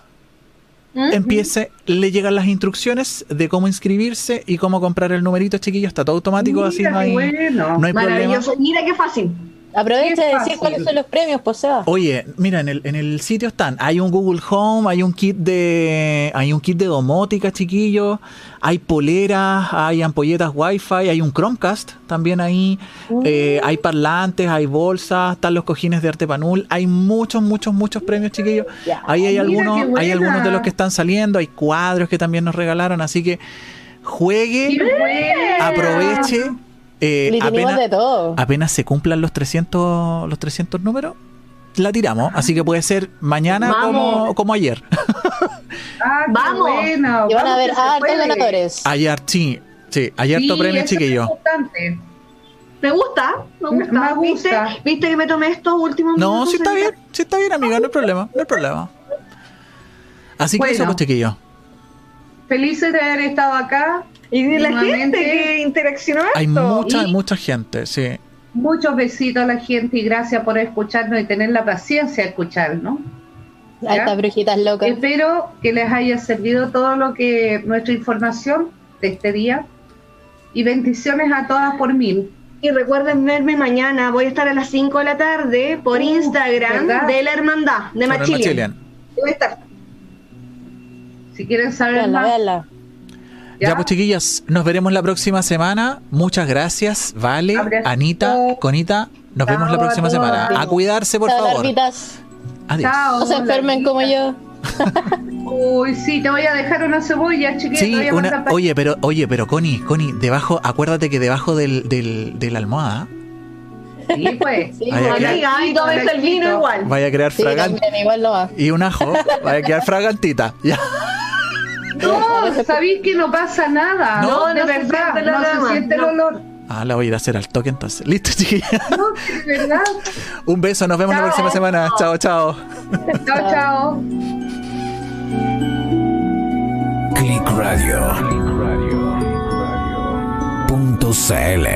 ¿Mm? empiece, le llegan las instrucciones de cómo inscribirse y cómo comprar el numerito, chiquillo, está todo automático, así Mira no qué hay, bueno. no hay problema. Maravilloso. Mira qué fácil. Aprovecha de decir cuáles son los premios, pues Seba. Oye, mira, en el, en el sitio están, hay un Google Home, hay un kit de, hay un kit de domótica, chiquillo, hay poleras, hay ampolletas Wi-Fi, hay un Chromecast también ahí, eh, hay parlantes, hay bolsas, están los cojines de arte panul, hay muchos, muchos, muchos premios, chiquillos. Ahí hay Mira, algunos, hay algunos de los que están saliendo, hay cuadros que también nos regalaron, así que juegue. Aproveche. Eh, apenas, de todo. apenas se cumplan los 300, los 300 números, la tiramos. Así que puede ser mañana como, como ayer. Ah, Vamos. bueno. Y van a se hartos ganadores. ayer, sí. Sí, ayer Sí, tu premio, es chiquillo. Me gusta, me Me- gusta. me gusta. ¿Viste? ¿Viste que me tomé estos últimos No, minutos? sí está bien, sí está bien, amiga, no hay problema, no hay problema. Así que Bueno. eso, pues, chiquillo. Felices de haber estado acá. Y de la gente que interaccionó Hay esto. mucha, y- mucha gente, sí. Muchos besitos a la gente y gracias por escucharnos y tener la paciencia de escucharnos. Estas brujitas locas. Espero que les haya servido todo lo que nuestra información de este día y bendiciones a todas por mil. Y recuerden verme mañana. Voy a estar a las 5 de la tarde por Uh, Instagram ¿verdad? de la Hermandad de Machilian. Machilian. Voy a estar. Si quieren saber Veanla, más, veanla. Ya, pues chiquillas, nos veremos la próxima semana. Muchas gracias, Vale, Abrazo. Anita, Conita. Nos vemos la a próxima semana. A cuidarse, por Chao, favor. larvitas. Adiós. Chao. No se enfermen como yo. Uy, sí, te voy a dejar una cebolla, chiquilla. te Sí, una, oye, pero, oye, pero Connie, Connie, debajo, acuérdate que debajo del, del, de la almohada Sí, pues. Sí, Ay, pues, ay, ay. Amiga, y todo el vino igual. vaya a crear Sí, fragante también, igual no va. y un ajo, vaya a quedar fragantita. Ya. No, sabéis que no pasa nada. No, de no se verdad, siente el no se siente el olor. Ah, la voy a ir a hacer al toque entonces. Listo, chiquilla. No, de verdad. Un beso, nos vemos la próxima semana. Chao, chao. Chao, chao. Click Radio. Punto CL.